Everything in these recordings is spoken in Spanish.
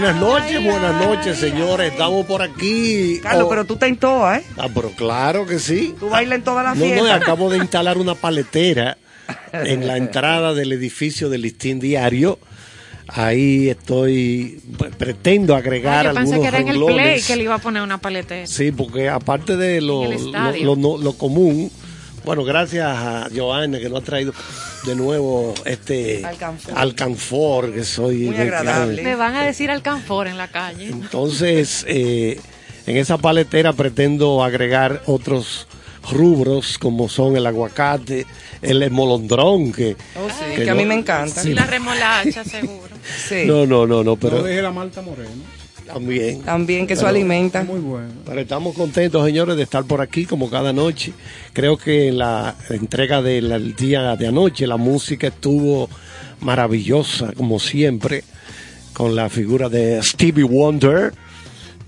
Buenas noches, buenas noches, señores. Estamos por aquí. Carlos, Oh, pero tú estás en toa, ¿eh? Ah, pero claro que sí. Tú bailas en todas las No, no, fiestas. acabo de instalar una paletera en la entrada del edificio del Listín Diario. Ahí estoy, pues, pretendo agregar yo pensé algunos que era en el renglones. play que le iba a poner una paletera. Sí, porque aparte de lo, En lo, no- lo común, bueno, gracias a Joana que nos ha traído de nuevo este Alcanfor. alcanfor, que soy Muy agradable. Me van a decir alcanfor en la calle. Entonces, eh, en esa paletera pretendo agregar otros rubros como son el aguacate, el molondrón, que... Oh, sí, que que a mí me encanta. Y la remolacha, seguro. Sí. No, no, no, no, No pero deje la Malta Moreno. También. También que eso Pero- alimenta. Muy bueno. Pero estamos contentos, señores, de estar por aquí como cada noche. Creo que en la entrega del día de anoche la música estuvo maravillosa, como siempre, con la figura de Stevie Wonder.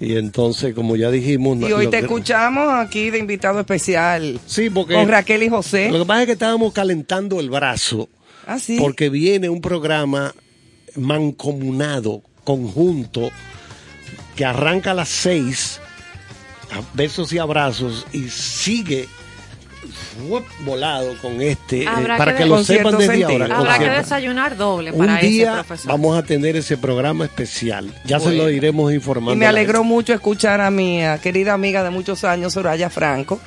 Y entonces, como ya dijimos... Y hoy te que- escuchamos aquí de invitado especial Sí, porque... con Raquel y José. Lo que pasa es que estábamos calentando el brazo Ah, sí. porque viene un programa mancomunado, conjunto, que arranca a las seis, a besos y abrazos, y sigue volado con este, eh, para que lo sepan desde sentido. ahora. Habrá que desayunar doble Un para ese día profesor. vamos a tener ese programa especial. Ya se lo iremos informando. Y me alegró mucho escuchar a mi querida amiga de muchos años, Soraya Franco.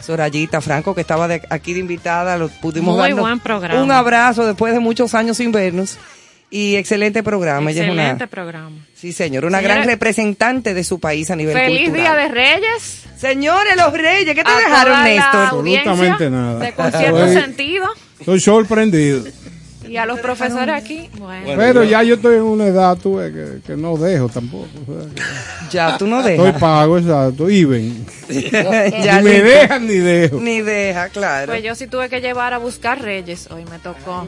Sorayita Franco, que estaba de- aquí de invitada, lo pudimos Muy darnos buen programa. un abrazo después de muchos años sin vernos. Y excelente programa. Ella es Excelente una, programa. sí, señor, una Señora- gran representante de su país a nivel Feliz cultural. Día de Reyes. Señores, los reyes, ¿qué te a dejaron, Néstor? Absolutamente nada. De con cierto sentido. Estoy sorprendido. Y a los profesores aquí. Bueno. Pero ya yo estoy en una edad tú, ves, que, que no dejo tampoco. o sea, que Ya, tú no Estoy dejas. pago, exacto. Iben. ya, ni me dejan ni dejo. Ni deja, claro. Pues yo sí tuve que llevar a buscar Reyes. Hoy me tocó.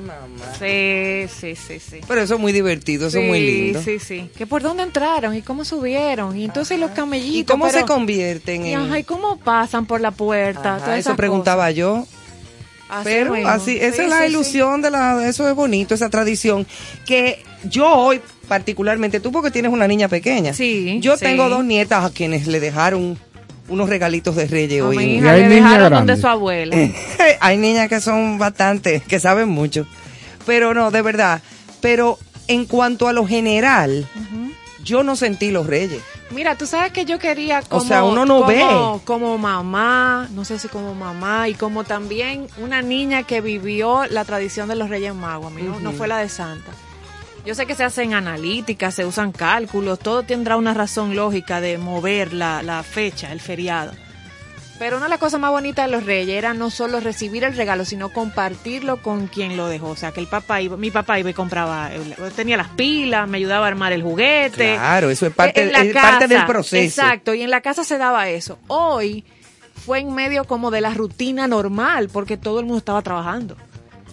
Sí, sí, sí, sí. Pero eso es muy divertido, eso es muy Sí, lindo. Sí, sí. Que por dónde entraron y cómo subieron. Y entonces los camellitos. ¿Y cómo pero- se convierten Y, en...? ajá, ¿y cómo pasan por la puerta? Ajá, eso preguntaba yo. Así Pero mismo. así, esa Sí, es la sí, sí. ilusión de la, eso es bonito, esa tradición. Que yo hoy, particularmente, tú porque tienes una niña pequeña. Sí, Yo sí. tengo dos nietas a quienes le dejaron unos regalitos de reyes A hoy. mi Y hay le niñas dejaron grandes. su abuela. Hay niñas que son bastante, que saben mucho. Pero no, de verdad. Pero en cuanto a lo general, yo no sentí los reyes. Mira, tú sabes que yo quería como, sea, uno no como- ve. como mamá, no sé si como mamá y como también una niña que vivió la tradición de los Reyes Magos, a mí no, no fue la de Santa. Yo sé que se hacen analíticas, se usan cálculos, todo tendrá una razón lógica de mover la, la fecha, el feriado. Pero una de las cosas más bonitas de los reyes era no solo recibir el regalo, sino compartirlo con quien lo dejó. O sea, que el papá iba, mi papá iba y compraba, eh, tenía las pilas, me ayudaba a armar el juguete. Claro, eso es parte, En la es parte del proceso. Exacto, y en la casa se daba eso. Hoy fue en medio como de la rutina normal, porque todo el mundo estaba trabajando.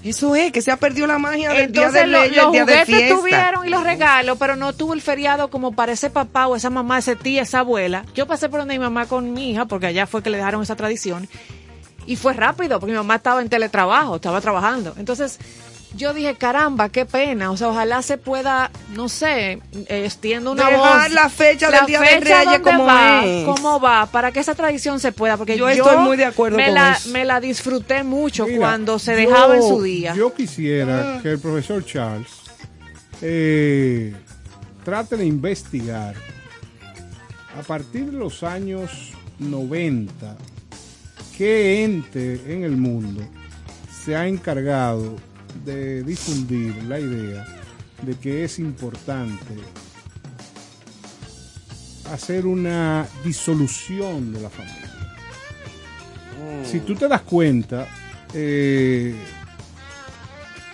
Eso es, que se ha perdido la magia del día Entonces de lo- los el día de juguetes fiesta. tuvieron y los regalos, pero no tuvo el feriado como para ese papá o esa mamá, ese tía, esa abuela. Yo pasé por donde mi mamá con mi hija, porque allá fue que le dejaron esa tradición. Y fue rápido, porque mi mamá estaba en teletrabajo, estaba trabajando. Entonces, yo dije, caramba, qué pena. O sea, ojalá se pueda, no sé, extiendo una Dejar voz. la fecha del Día de fecha Reyes como va, es. cómo va, para que esa tradición se pueda. Porque Yo yo, estoy muy de acuerdo me con la, eso. Me la disfruté mucho Mira, cuando se yo- dejaba en su día. Yo quisiera que el profesor Charles eh, trate de investigar a partir de los años 90 qué ente en el mundo se ha encargado de difundir la idea de que es importante hacer una disolución de la familia. Si tú te das cuenta, eh,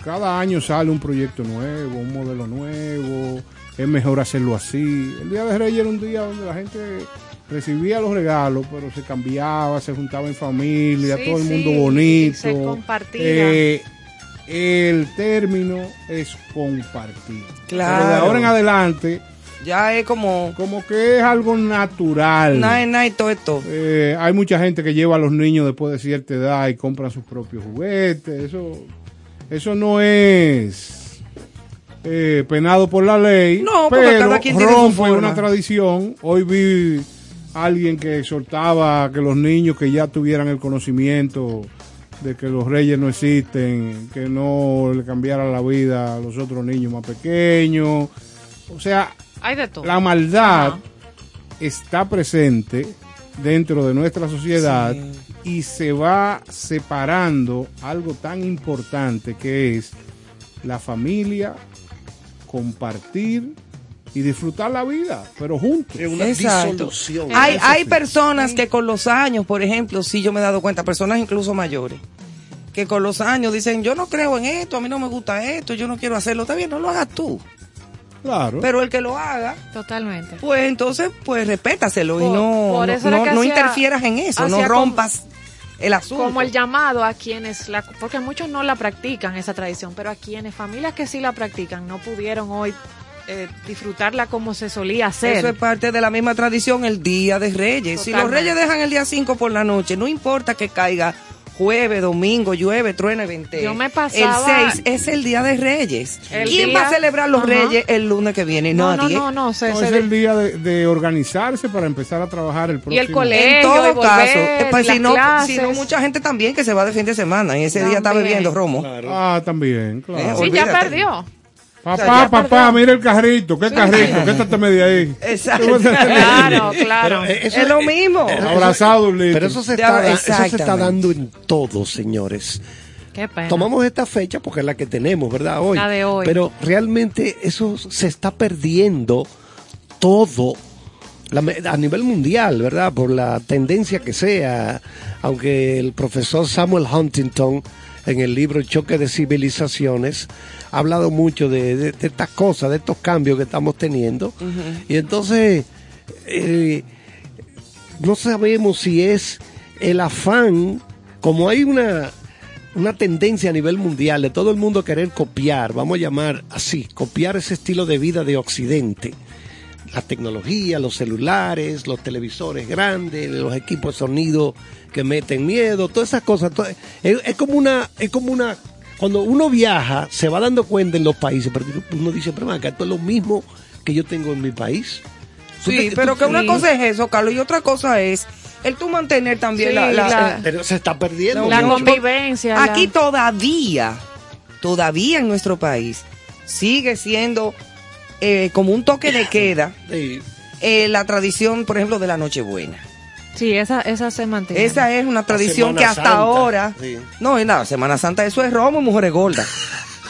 cada año sale un proyecto nuevo, un modelo nuevo, es mejor hacerlo así. El Día de Reyes era un día donde la gente recibía los regalos, pero se cambiaba, se juntaba en familia, Sí, todo el sí, mundo bonito. se compartía. Eh, el término es compartir. Claro. Pero de ahora en adelante, Ya es como... como que es algo natural. Nada, nada y todo esto. Eh, hay mucha gente que lleva a los niños después de cierta edad y compran sus propios juguetes. Eso, eso no es eh, penado por la ley, No, porque pero cada quien tiene su rompe forma. una tradición. Hoy vi a alguien que exhortaba que los niños que ya tuvieran el conocimiento de que los reyes no existen, que no le cambiara la vida a los otros niños más pequeños. O sea, Hay de todo. la maldad Ajá. está presente dentro de nuestra sociedad Sí. y se va separando algo tan importante que es la familia, compartir y disfrutar la vida, pero juntos. Es una Exacto. disolución. Hay, hay personas que con los años, por ejemplo, sí yo me he dado cuenta, personas incluso mayores, que con los años dicen, yo no creo en esto, a mí no me gusta esto, yo no quiero hacerlo, está bien, no lo hagas tú. Claro. Pero el que lo haga, Totalmente. pues entonces, pues respétaselo y no, por no, eso no- interfieras en eso, no rompas el asunto. Como el llamado a quienes la, porque muchos no la practican esa tradición, pero a quienes familias que sí la practican no pudieron hoy eh, disfrutarla como se solía hacer. Eso es parte de la misma tradición, el Día de Reyes. Si los. Reyes dejan el día 5 por la noche, no importa que caiga jueves, domingo, llueve, truene, vente. Yo me pasaba- El 6 es el Día de Reyes. El ¿Quién día- va a celebrar los Ajá. Reyes el lunes que viene? no, no, Nadie. no, no, se- No, se es ve- el día de, de organizarse para empezar a trabajar el próximo. el colegio. En todo y volver, caso, eh, pues, y si, no, no, mucha gente también que se va de fin de semana y ese día está bebiendo romo. Claro. Ah, también, claro. Eh, Sí, ya perdió. Papá, O sea, ya papá, perdió. mira el carrito. ¿Qué carrito? ¿Qué te media ahí? Exacto. Claro, claro. Pero, eh, eso- Es lo mismo. eh, Abrazado un litro. Pero eso se, está, eso se está dando en todo, señores. Qué pena. Tomamos esta fecha porque es la que tenemos, ¿verdad? Hoy. La de hoy. Pero realmente eso se está perdiendo todo la me- a nivel mundial, ¿verdad? Por la tendencia que sea. Aunque el profesor Samuel Huntington en el libro Choque de Civilizaciones ha hablado mucho de, de- de estas cosas, de estos cambios que estamos teniendo. Y entonces... eh, no sabemos si es el afán, como hay una, una tendencia a nivel mundial de todo el mundo querer copiar, vamos a llamar así, copiar ese estilo de vida de Occidente. La tecnología, los celulares, los televisores grandes, los equipos de sonido que meten miedo, todas esas cosas. Es, es como una, es como una, cuando uno viaja, se va dando cuenta en los países, porque uno dice, pero acá, esto es lo mismo que yo tengo en mi país. Sí, te- pero tú- que una sí. cosa es eso, Carlos, y otra cosa es el tú mantener también Sí, la, la- la- Pero se está perdiendo. La mucho. convivencia. la- Aquí todavía, todavía en nuestro país, sigue siendo eh, como un toque de queda Sí. eh, la tradición, por ejemplo, de la Nochebuena. Sí, esa, esa se mantiene. Esa es una tradición que hasta Santa, ahora... sí. No, es nada, Semana Santa, eso es romo y mujeres gordas.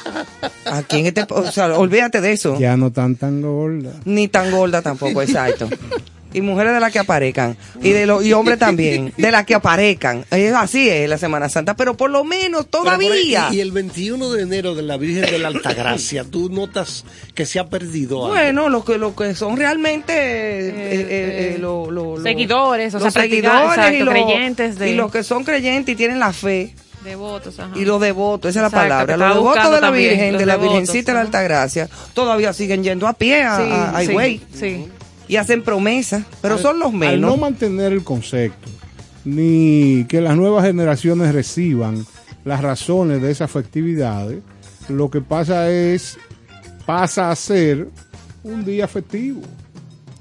Aquí en este... O sea, olvídate de eso. Ya no tan tan gorda. Ni tan gorda tampoco, exacto. Y mujeres de las que aparezcan. Y de los y hombres también, de las que aparezcan. Es así es la Semana Santa, pero por lo menos ahí- todavía. y, el 21 de enero de la Virgen de la Altagracia, tú notas que se ha perdido algo. Bueno, los que, lo que son realmente eh, eh, eh, eh, lo- lo- lo- seguidores, o los sea, seguidores y los, creyentes de- y los que son creyentes y tienen la fe Devotos, ajá. y los devotos, esa es la Exacto, palabra, los devotos de la también, Virgen, de la devotos, Virgencita de la. Altagracia, todavía siguen yendo a pie a, Sí, a- a sí, Higüey sí. Y hacen promesas, pero son los Al menos. no mantener el concepto, ni que las nuevas generaciones reciban las razones de esas festividades, lo que pasa es, pasa a ser un día festivo.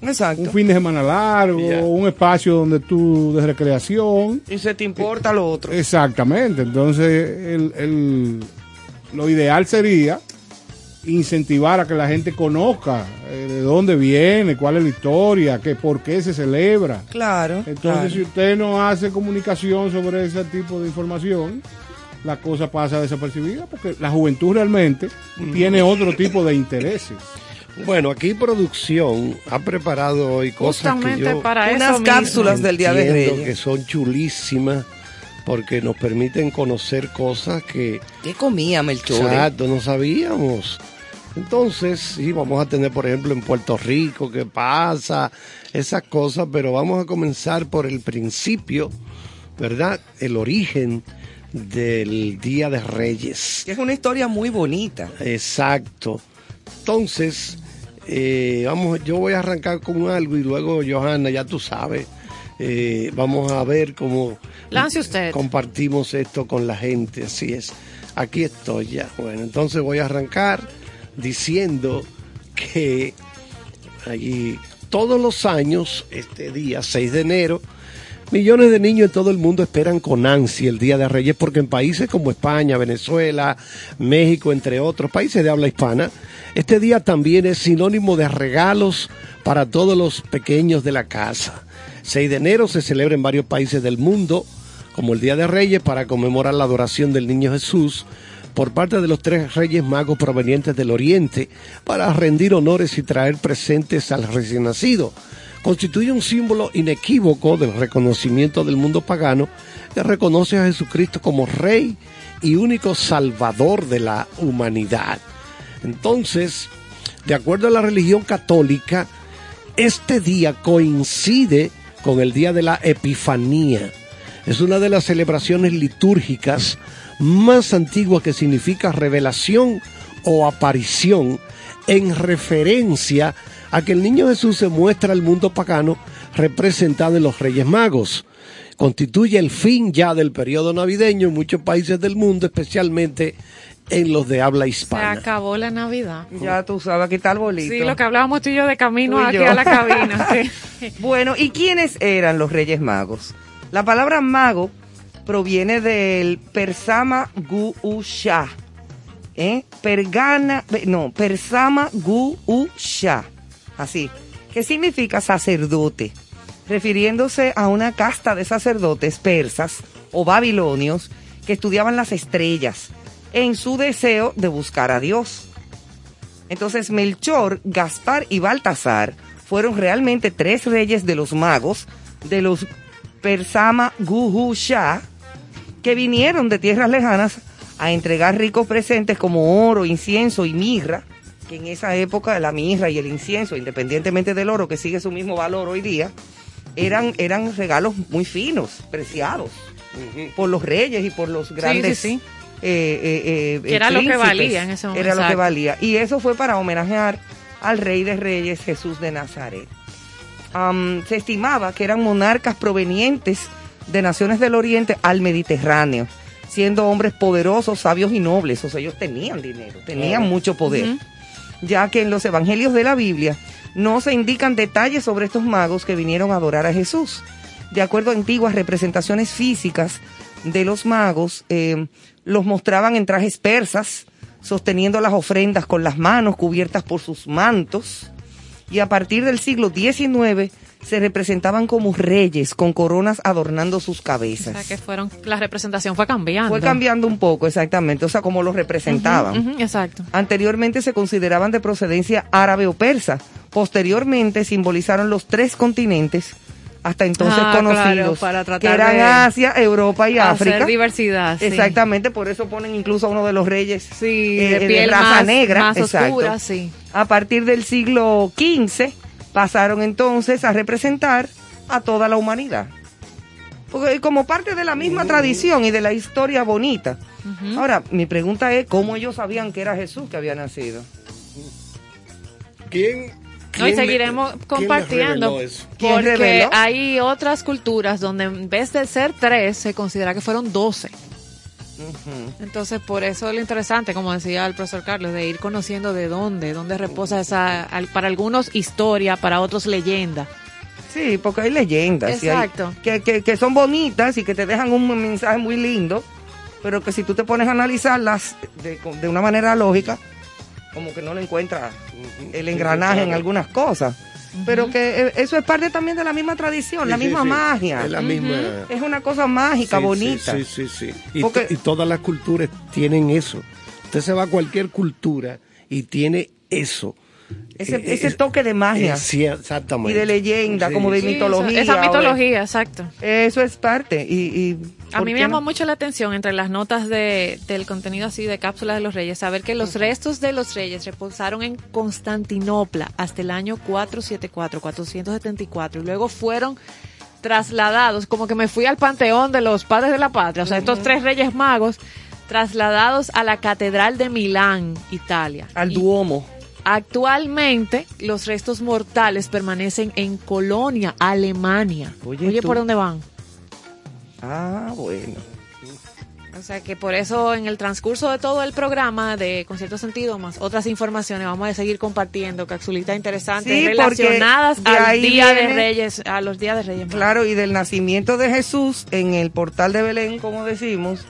Exacto. Un fin de semana largo, un espacio donde tú de recreación. Y se te importa lo otro. Exactamente. Entonces, el, el- lo ideal sería incentivar a que la gente conozca eh, de dónde viene, cuál es la historia, que por qué se celebra. Claro. Entonces, claro. si usted no hace comunicación sobre ese tipo de información, la cosa pasa desapercibida porque la juventud realmente tiene otro tipo de intereses. Bueno, aquí producción ha preparado hoy cosas Justamente que yo para Unas eso cápsulas mismo. del Día de Reyes. que son chulísimas porque nos permiten conocer cosas que ¿Qué comía Melchor? exacto, no sabíamos. Entonces, sí, vamos a tener, por ejemplo, en Puerto Rico, qué pasa, esas cosas, pero vamos a comenzar por el principio, ¿verdad? El origen del Día de Reyes. Es una historia muy bonita. Exacto. Entonces, eh, vamos, yo voy a arrancar con algo y luego, Johanna, ya tú sabes, eh, vamos a ver cómo Lance usted. compartimos esto con la gente. Así es. Aquí estoy ya. Bueno, entonces voy a arrancar diciendo que allí todos los años, este día 6 de enero, millones de niños en todo el mundo esperan con ansia el Día de Reyes porque en países como España, Venezuela, México, entre otros países de habla hispana, este día también es sinónimo de regalos para todos los pequeños de la casa. 6 de enero se celebra en varios países del mundo como el Día de Reyes para conmemorar la adoración del Niño Jesús por parte de los tres reyes magos provenientes del Oriente para rendir honores y traer presentes al recién nacido. Constituye un símbolo inequívoco del reconocimiento del mundo pagano que reconoce a Jesucristo como Rey y único Salvador de la humanidad. Entonces, de acuerdo a la religión católica, este día coincide con el día de la Epifanía. Es una de las celebraciones litúrgicas más antigua que significa revelación o aparición en referencia a que el niño Jesús se muestra al mundo pagano representado en los Reyes Magos. Constituye el fin ya del periodo navideño en muchos países del mundo, especialmente en los de habla Se hispana. acabó la Navidad. Ya tú sabes, aquí está el bolito. Sí, lo que hablábamos tú y yo de camino aquí yo. a la cabina. sí. Bueno, ¿y quiénes eran los Reyes Magos? La palabra mago proviene del persama gu u sha. ¿eh? Pergana, pe- no, persama gu u sha. Así, que significa sacerdote, refiriéndose a una casta de sacerdotes persas o babilonios que estudiaban las estrellas en su deseo de buscar a Dios. Entonces Melchor, Gaspar y Baltasar fueron realmente tres reyes de los magos, de los Persama Guhu Shah, que vinieron de tierras lejanas a entregar ricos presentes como oro, incienso y mirra, que en esa época la mirra y el incienso, independientemente del oro, que sigue su mismo valor hoy día, eran, eran regalos muy finos, preciados, por los reyes y por los grandes... sí. eh, eh, eh, Que era lo que valía en ese momento, Era lo que valía. Y eso fue para homenajear al rey de reyes, Jesús de Nazaret. Se estimaba que eran monarcas provenientes de naciones del oriente al Mediterráneo, siendo hombres poderosos, sabios y nobles. O sea, ellos tenían dinero, tenían mucho poder. Ya que en los evangelios de la Biblia no se indican detalles sobre estos magos que vinieron a adorar a Jesús. De acuerdo a antiguas representaciones físicas de los magos, eh, los mostraban en trajes persas, sosteniendo las ofrendas con las manos cubiertas por sus mantos y a partir del siglo XIX se representaban como reyes con coronas adornando sus O cabezas. sea, que fueron, la representación fue cambiando. Fue cambiando un poco, exactamente, o sea, como los representaban. Exacto. Anteriormente se consideraban de procedencia árabe o persa. Posteriormente simbolizaron los tres continentes hasta entonces Ah, claro, conocidos, para que eran de Asia, Europa y Hacer África. diversidad. sí. Exactamente, por eso ponen incluso a uno de los reyes Sí, eh, de piel raza más, negra. más exacto. oscura, sí. A partir del siglo XV pasaron entonces a representar a toda la humanidad. Porque como parte de la misma tradición y de la historia bonita. Ahora, mi pregunta es, ¿cómo ellos sabían que era Jesús que había nacido? ¿Quién, No, y seguiremos compartiendo. Porque hay otras culturas donde en vez de ser tres, se considera que fueron doce. Entonces, por eso es lo interesante, como decía el profesor Carlos, de ir conociendo de dónde, dónde reposa esa, para algunos historia, para otros leyenda. Sí, porque hay leyendas. hay- Exacto. que, que, que son bonitas y que te dejan un mensaje muy lindo, pero que si tú te pones a analizarlas de, de una manera lógica, como que no le encuentras el engranaje en algunas cosas. Pero que eh, eso es parte también de la misma tradición, la Sí, misma sí. magia. Es la misma. Es una cosa mágica, bonita. Sí, sí, sí. Y, Porque- y todas las culturas tienen eso. Usted se va a cualquier cultura y tiene eso. Ese, Eh, ese es- toque de magia eh, sí, exactamente. y de leyenda, Sí, como de sí. Mitología. Esa, esa o de- mitología, exacto. Eso es parte. Y, y A ¿por mí me llamó no? mucho la atención entre las notas de, del contenido así de cápsulas de los reyes, saber que los restos de los reyes reposaron en Constantinopla hasta el año 474, 474, y luego fueron trasladados, como que me fui al panteón de los padres de la patria, o sea, estos tres reyes magos, trasladados a la Catedral de Milán, Italia. Al Y Duomo. Actualmente, los restos mortales permanecen en Colonia, Alemania. Oye. ¿por dónde van? Ah, bueno. O sea que por eso en el transcurso de todo el programa de Con cierto sentido más otras informaciones vamos a seguir compartiendo capsulitas interesantes Sí, relacionadas al día de Reyes, a los días de Reyes. Claro, y del nacimiento de Jesús en el portal de Belén, como decimos,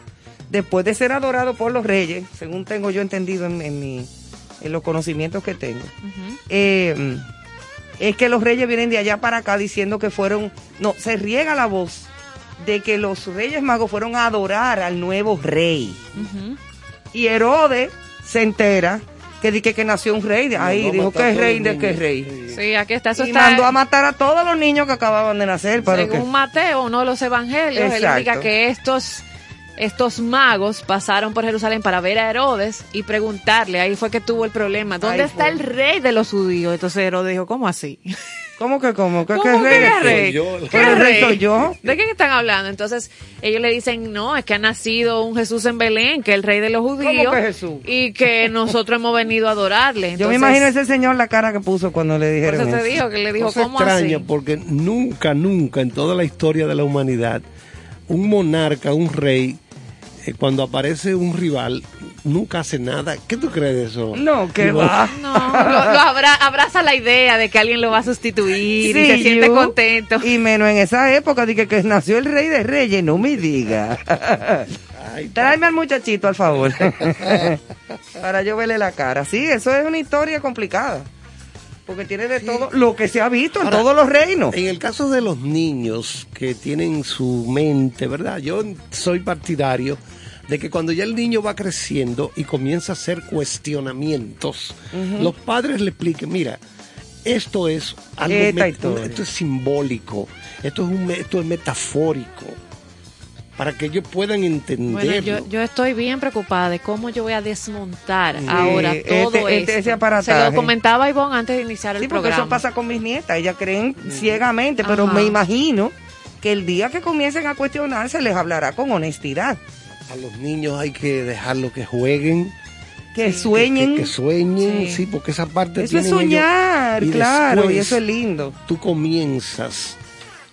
después de ser adorado por los reyes, según tengo yo entendido en, en mi, en los conocimientos que tengo, eh, es que los reyes vienen de allá para acá diciendo que fueron, no, se riega la voz de que los reyes magos fueron a adorar al nuevo rey. Y Herodes se entera que di que, que nació un rey de ahí, dijo, ¿qué todos rey de qué niños. rey? Sí. Aquí está. Eso y está mandó a matar a todos los niños que acababan de nacer. Para que, según Mateo, uno de los evangelios, él Exacto. indica que estos, estos magos pasaron por Jerusalén para ver a Herodes y preguntarle, ahí fue que tuvo el problema, ¿dónde está el rey de los judíos? Entonces Herodes dijo, ¿cómo así? ¿Cómo que cómo? ¿Qué, ¿Cómo qué que rey? qué es rey? yo? ¿Qué rey soy yo? ¿De qué están hablando? Entonces ellos le dicen, no, es que ha nacido un Jesús en Belén, que es el rey de los judíos. que Jesús? Y que nosotros hemos venido a adorarle. Yo me imagino ese señor la cara que puso cuando le dijeron eso te eso. dijo, que le dijo, Cosa ¿cómo extraña así? porque nunca, nunca en toda la historia de la humanidad, un monarca, un rey, cuando aparece un rival, nunca hace nada. ¿Qué tú crees de eso? No, que va. No, lo, lo abra- abraza la idea de que alguien lo va a sustituir y se siente contento. Y menos en esa época de que, que nació el rey de reyes, no me diga. Ay, Tráeme al muchachito, al favor. Para yo verle la cara. Sí, eso es una historia complicada. Porque tiene de todo lo que se ha visto en todos los reinos. En el caso de los niños que tienen su mente, ¿verdad? Yo soy partidario de que cuando ya el niño va creciendo y comienza a hacer cuestionamientos, los padres le expliquen, mira, esto es algo esto es simbólico, esto es un esto es metafórico para que ellos puedan entenderlo. Bueno, yo, yo estoy bien preocupada de cómo yo voy a desmontar ahora este- todo este- esto. ese Se aparataje. lo comentaba Ivonne antes de iniciar el Sí, porque programa. eso pasa con mis nietas. Ellas creen ciegamente, pero Ajá. me imagino que el día que comiencen a cuestionar se les hablará con honestidad. A los niños hay que dejarlo que jueguen, Que sueñen. que, que sueñen, Sí. sí. porque esa parte eso es ellos. soñar, Y claro, y eso es lindo. Tú comienzas.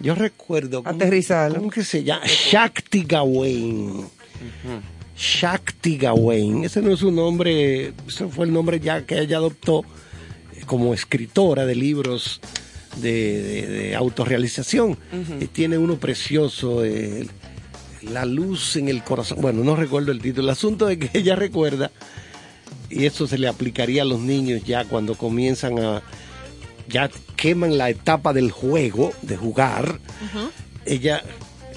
Yo recuerdo. ¿cómo- Aterrizarlo. ¿Cómo que se llama? Shakti Gawain. Shakti Gawain. Ese no es su nombre, ese fue el nombre ya que ella adoptó eh, como escritora de libros de, de- de autorrealización. Y tiene uno precioso, eh, La luz en el corazón. Bueno, no recuerdo el título. El asunto es que ella recuerda, y eso se le aplicaría a los niños ya cuando comienzan a. ya queman la etapa del juego, de jugar. Ella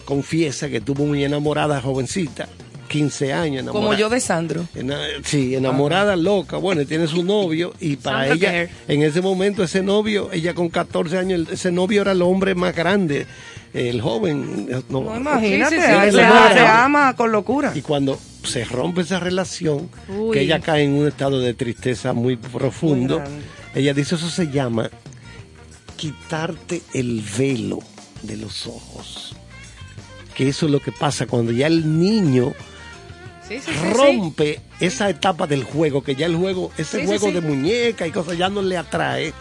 confiesa que estuvo muy enamorada, jovencita, 15 años enamorada. Como yo de Sandro. Ena- sí, enamorada, loca. Bueno, tiene su novio y para Sandra ella, en ese momento, ese novio, ella con 14 años, ese novio era el hombre más grande, el joven. No, No, imagínate, Sí, sí, sí, ahí el se, ama con locura. Y cuando se rompe esa relación, Uy. que ella cae en un estado de tristeza muy profundo, Muy. Ella dice, eso se llama quitarte el velo de los ojos. Que eso es lo que pasa cuando ya el niño Sí, sí, sí, sí. rompe esa etapa del juego, que ya el juego, ese juego sí. de muñeca y cosas ya no le atrae.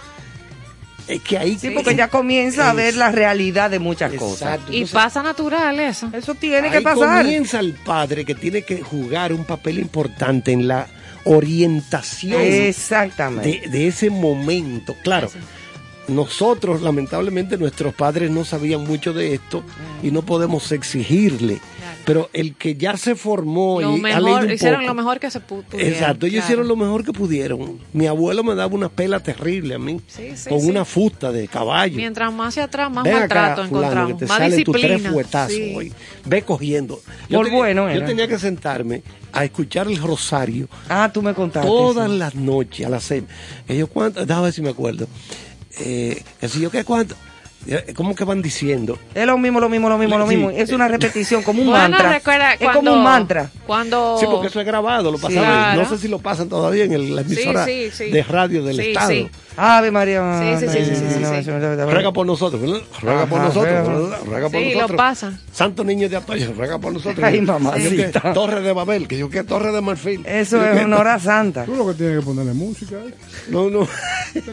Es que ahí Sí, porque ya comienza a ver la realidad de muchas cosas. Y Entonces, pasa natural eso. Eso tiene ahí que pasar. comienza el padre que tiene que jugar un papel importante en la orientación Exactamente. de, de ese momento. Claro, nosotros lamentablemente nuestros padres no sabían mucho de esto y no podemos exigirle. Pero el que ya se formó Lo y ha leído mejor, un hicieron poco- lo mejor que se pu- pudieron. Exacto, ellos claro. hicieron lo mejor que pudieron. Mi abuelo me daba una pela terrible a mí, Sí, sí, con sí. una fusta de caballo. Mientras más hacia atrás, más Ven maltrato acá, fulano, encontramos. que te más salen tus disciplina. tres fuetazos Sí. hoy. Ve cogiendo. Por tenía, bueno yo tenía que sentarme a escuchar el rosario Ah, tú me contaste. todas sí. las noches a las seis. Yo cuánto, déjame ver si me acuerdo. Eh, que si yo qué cuánto, ¿cómo que van diciendo? Es lo mismo, lo mismo, lo mismo, lo Sí. mismo. Es una repetición, como un Bueno, mantra. recuerda es cuando, como un mantra. Cuando Sí, porque eso es grabado, lo pasaban. Claro. No sé si lo pasan todavía en el- la Sí, emisora sí, sí. de radio del Sí, Estado. Ave María. Sí, sí, sí, sí, sí, sí. Ruega por nosotros, ¿verdad? Ruega por nosotros. ¿verdad? Ruega por Sí, lo pasan. Santo niño de Atoya, ruega por nosotros. Ay, mamacita. que Torre de Babel, que yo que Torre de Marfil. Eso es una hora santa. Tú lo que tienes que ponerle música. ¿eh? No, no.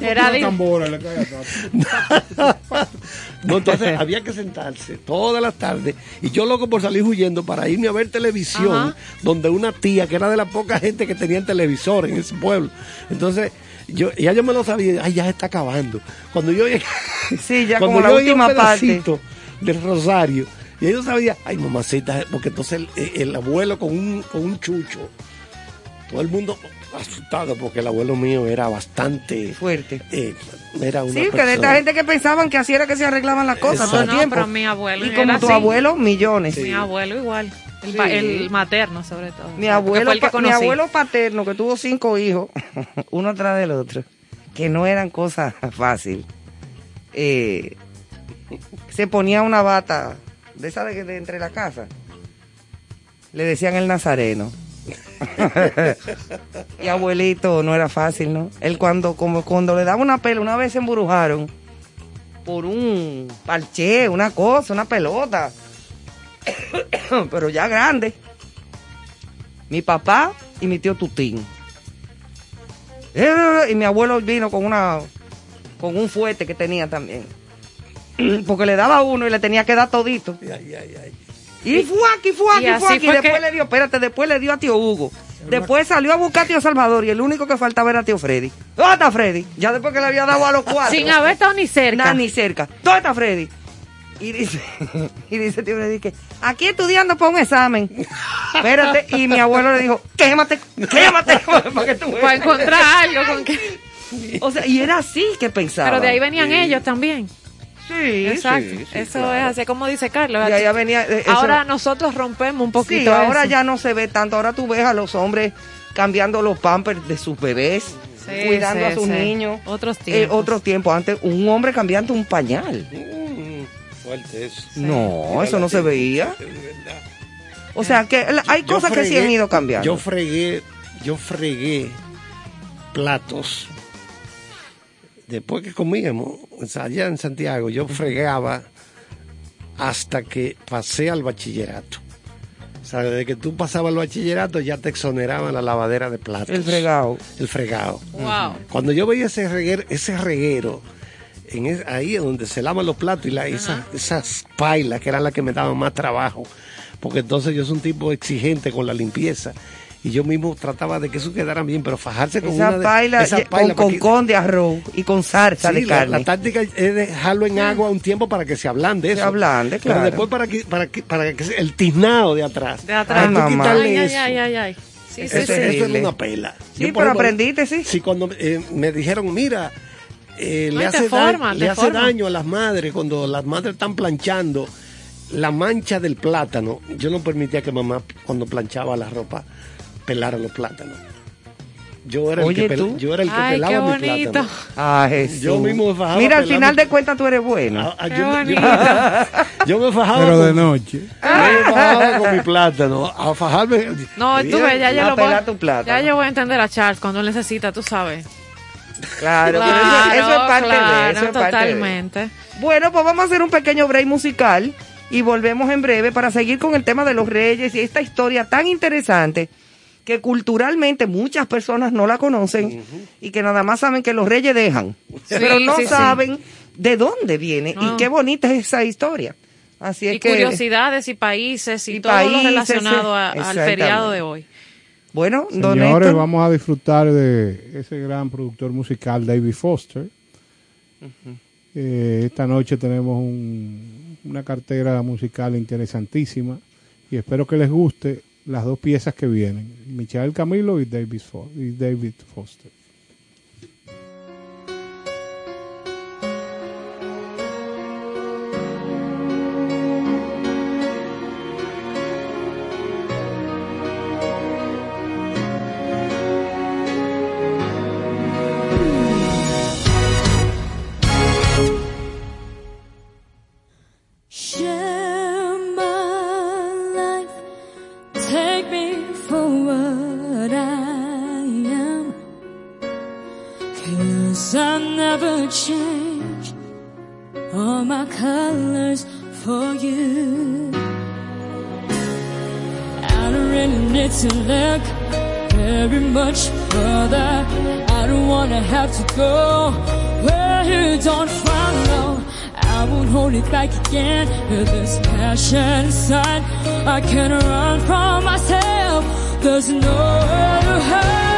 Era tambora le cae. No, entonces había que sentarse todas las tardes y yo loco por salir huyendo para irme a ver televisión, Ajá. donde una tía que era de la poca gente que tenía televisor en ese pueblo. Entonces, yo ya yo me lo sabía, ay, ya se está acabando. Cuando yo llegué, Sí, ya cuando como la yo un última parte. del rosario, y yo sabía, ay, mamacita, porque entonces el, el abuelo con un, con un chucho, todo el mundo asustado porque el abuelo mío era bastante Fuerte. eh, era una Sí, que de persona- esta gente que pensaban que así era que se arreglaban las cosas todo el No, no, tiempo. pero mi abuelo y era como tu así. abuelo, millones. Mi abuelo igual. El, Sí. pa- el materno, sobre todo. Mi abuelo, pa- mi abuelo paterno, que tuvo cinco hijos, uno tras del otro, que no eran cosas fáciles, eh, se ponía una bata de esa de, de entre la casa. Le decían el nazareno. y abuelito no era fácil, ¿no? Él cuando, como cuando le daba una pela, una vez se embrujaron por un parche, una cosa, una pelota. Pero ya grande mi papá y mi tío Tutín. Eh, Y mi abuelo vino con una con un fuerte que tenía también. Porque le daba uno y le tenía que dar todito. Ay, ay, ay. Y fue aquí, fue aquí, fue aquí. Después que- le dio, espérate, después le dio a tío Hugo. Después salió a buscar a tío Salvador y el único que faltaba era tío Freddy. ¿Dónde está Freddy? Ya después que le había dado a los cuatro. Sin haber estado ni cerca. Nada, ni cerca. ¿Dónde está Freddy? Y dice, y dice tío Freddy que aquí estudiando para un examen. Espérate, y mi abuelo le dijo, quémate, quémate, para que tú veas". Para encontrar algo con que... O sea, y era así que pensaba. Pero de ahí venían ellos también. Sí, Exacto. sí, sí, eso claro. es así como dice Carlos. Y allá venía, eh, eso- Ahora nosotros rompemos un poquito Sí, ahora eso. ya no se ve tanto. Ahora tú ves a los hombres cambiando los pampers de sus bebés, Sí, cuidando sí, a sus sí. niños. Otros Eh, tiempos. otro tiempo. Antes, un hombre cambiando un pañal. Mm, fuerte eso. No, eso no se veía. O sea, que hay Yo cosas que sí han ido cambiando. Yo fregué, yo fregué platos. Después que comíamos, allá en Santiago, yo fregaba hasta que pasé al bachillerato. O sea, desde que tú pasabas al bachillerato ya te exoneraban la lavadera de platos. El fregado. El fregado. Wow. Cuando yo veía ese reguero, ese reguero en es- ahí donde se lavan los platos y la, esas, esas pailas que eran las que me daban más trabajo, porque entonces yo soy un tipo exigente con la limpieza y yo mismo trataba de que eso quedara bien, pero fajarse con Esa una de- paila esa ye- paila con concón de arroz y con salsa Sí, de la, carne. la táctica es dejarlo en agua un tiempo para que se ablande eso. ablande, claro. Pero después para que, para que, para que se- el tiznado de atrás. De atrás. Ay, Ay, ay, eso. ay, ay, ay. Sí, Eso sí, Eso, es sí. eso es terrible. una pela. Sí, Yo, pero ejemplo, aprendiste, sí. Sí, cuando eh, me dijeron, mira, eh, No, le hace, forma, daño, te le hace forma. daño a las madres cuando las madres están planchando la mancha del plátano. Yo no permitía que mamá, cuando planchaba la ropa, pelara los plátanos. Yo era Oye, el que, yo era el que Ay, qué pelaba mi plátano. Ah, Jesús. Yo mismo me fajaba Mira, al final de cuentas tú eres bueno. Ah, ah, Qué yo, me- yo- bonito. yo me fajaba Pero de con, noche. yo me fajaba con mi plátano. A fajarme. No, tú ves, ya a yo lo pelar voy, tu plátano. Ya yo voy a entender a Charles cuando él necesita, tú sabes. Claro, pero eso, eso es parte de eso. es parte de. totalmente. Bueno, pues vamos a hacer un pequeño break musical y volvemos en breve para seguir con el tema de los reyes y esta historia tan interesante que culturalmente muchas personas no la conocen y que nada más saben que los reyes dejan, pero no sí, sí. saben de dónde viene y qué bonita es esa historia. Así es Y que, curiosidades y países y, Y todo países, lo relacionado a- al feriado de hoy. Bueno, don Señores, Héctor, vamos a disfrutar de ese gran productor musical David Foster. Eh, esta noche tenemos un- una cartera musical interesantísima y espero que les guste las dos piezas que vienen, Michael Camilo y David, Fo- y David Foster. All my colors for you. I don't really need to look very much further. I don't wanna have to go where you don't follow. I won't hold it back again. With this passion inside, I can't run from myself. There's nowhere to hide.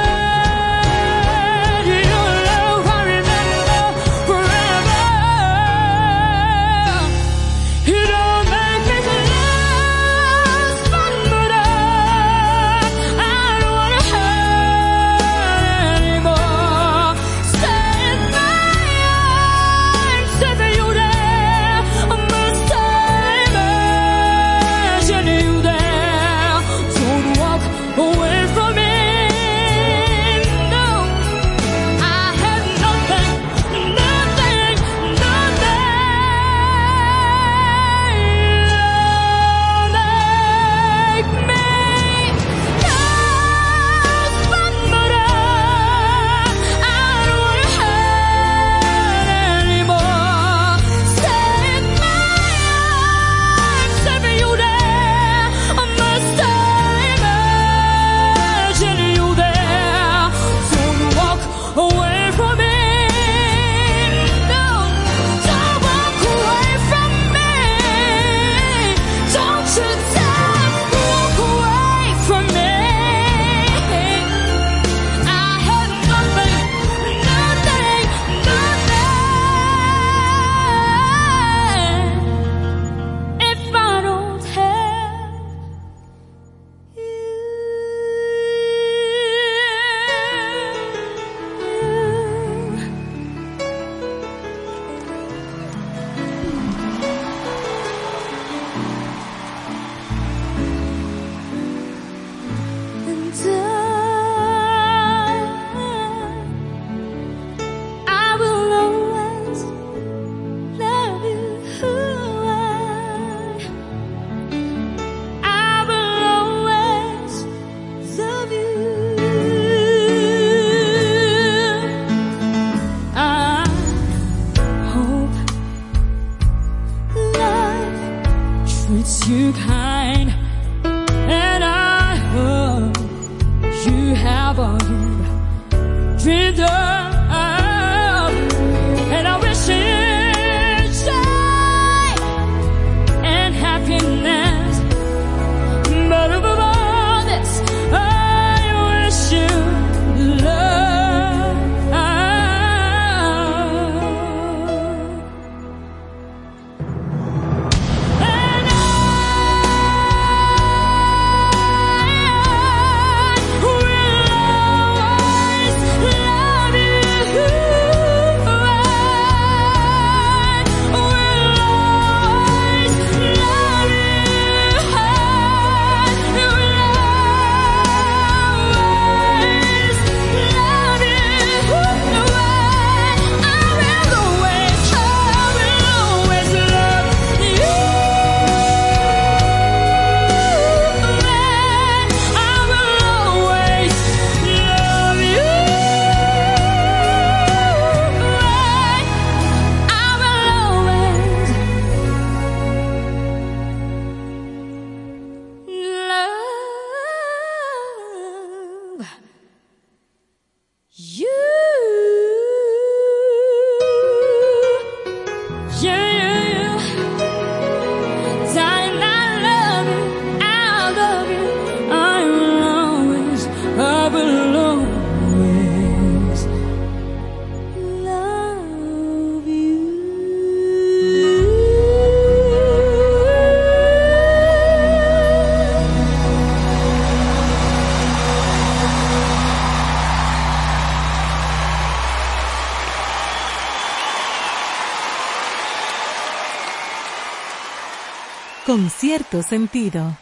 Cierto sentido.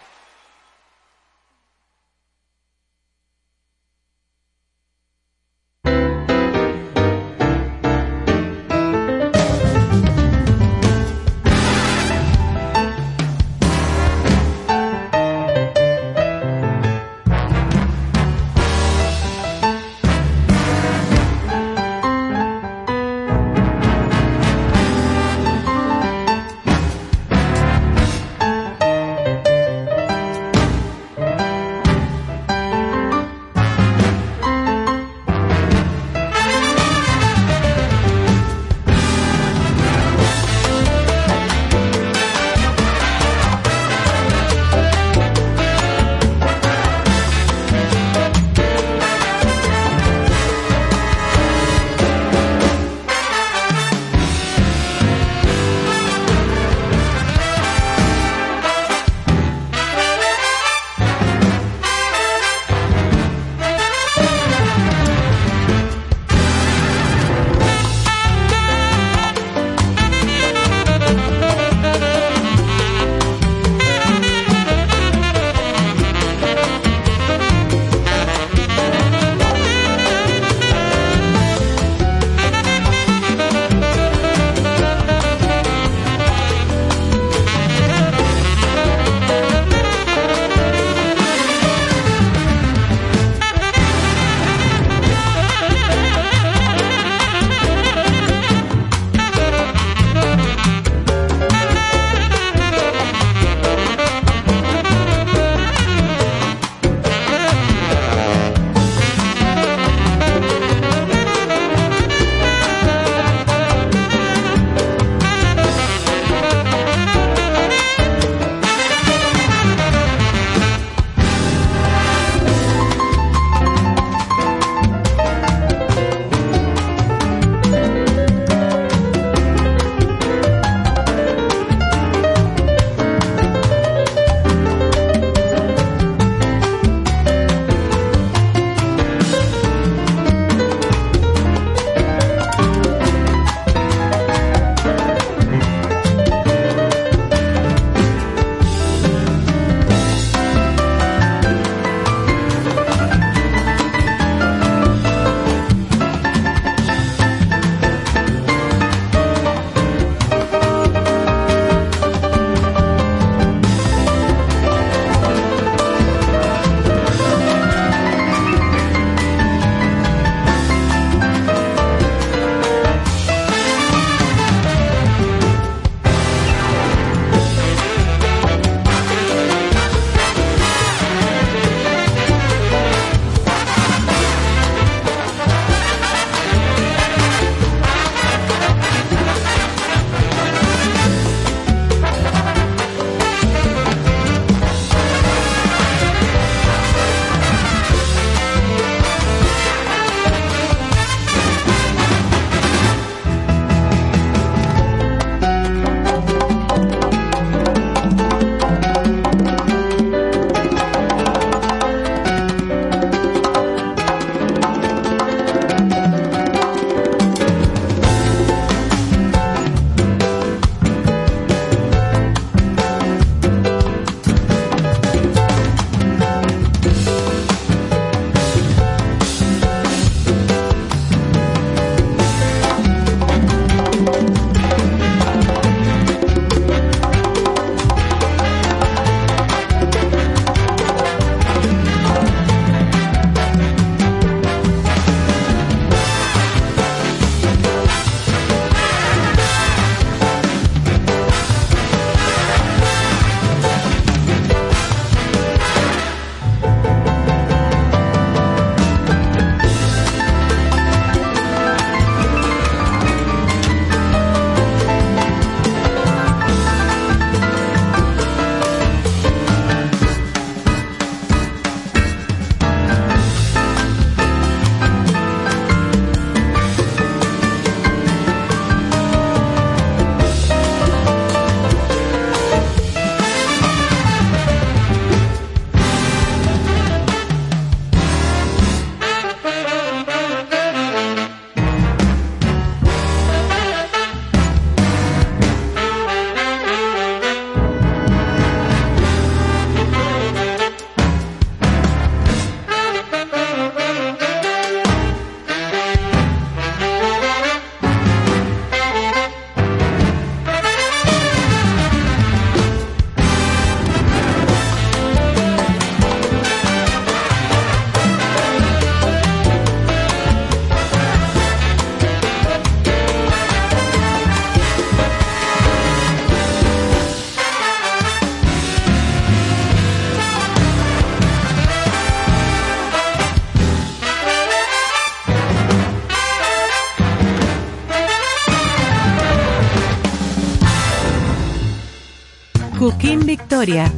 Historia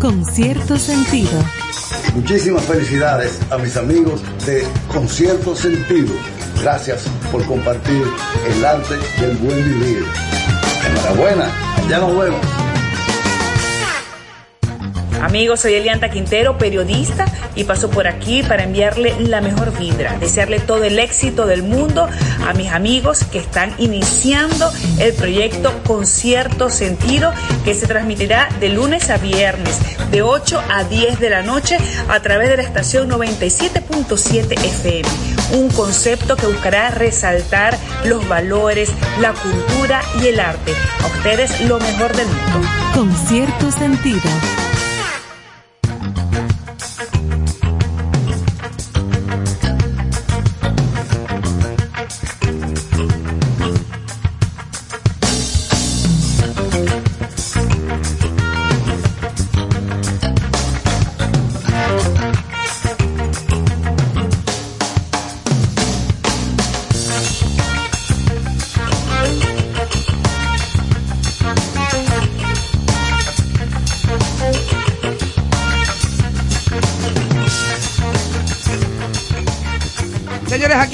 con cierto sentido. Muchísimas felicidades a mis amigos de Concierto Sentido. Gracias por compartir el arte del buen vivir. Enhorabuena, ya nos vemos. Amigos, soy Elianta Quintero, periodista, y paso por aquí para enviarle la mejor vibra, desearle todo el éxito del mundo a mis amigos que están iniciando el proyecto Concierto Sentido, que se transmitirá de lunes a viernes, de 8 a 10 de la noche, a través de la estación 97.7 FM. Un concepto que buscará resaltar los valores, la cultura y el arte. A ustedes lo mejor del mundo. Con cierto sentido.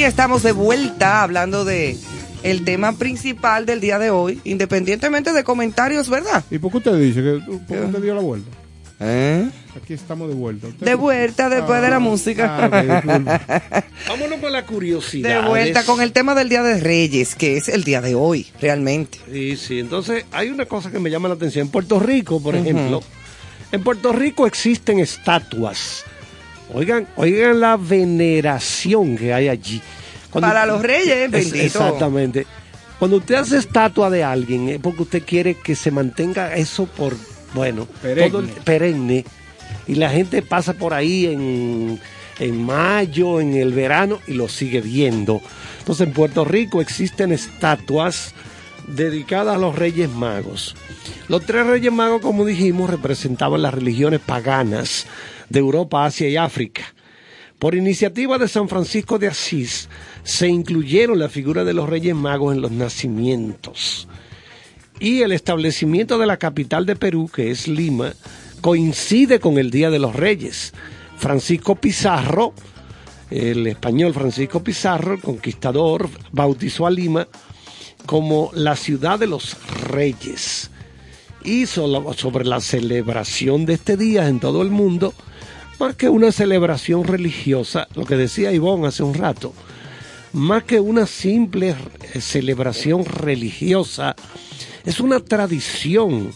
Estamos de vuelta hablando de el tema principal del día de hoy, independientemente de comentarios, ¿verdad? ¿Y por qué usted dice que por qué usted dio la vuelta? ¿Eh? Aquí estamos de vuelta. De vuelta después de la Ah, música. ah. Vámonos con la curiosidad. De vuelta con el tema del Día de Reyes, que es el día de hoy, realmente. Sí, sí. Entonces, hay una cosa que me llama la atención. En Puerto Rico, por ejemplo, en Puerto Rico existen estatuas. Oigan, oigan la veneración que hay allí. Para los reyes, Es- bendito. Exactamente. Cuando usted hace estatua de alguien, es porque usted quiere que se mantenga eso por, bueno, Perenne. todo el- perenne. Y la gente pasa por ahí en, en mayo, en el verano, y lo sigue viendo. Entonces, en Puerto Rico existen estatuas dedicadas a los Reyes Magos. Los tres Reyes Magos, como dijimos, representaban las religiones paganas de Europa, Asia y África. Por iniciativa de San Francisco de Asís, se incluyeron la figura de los Reyes Magos en los nacimientos. Y el establecimiento de la capital de Perú, que es Lima, coincide con el Día de los Reyes. Francisco Pizarro, el español Francisco Pizarro, conquistador, bautizó a Lima como la ciudad de los reyes. Y sobre la celebración de este día en todo el mundo, más que una celebración religiosa, lo que decía Ivonne hace un rato, más que una simple eh, celebración religiosa, es una tradición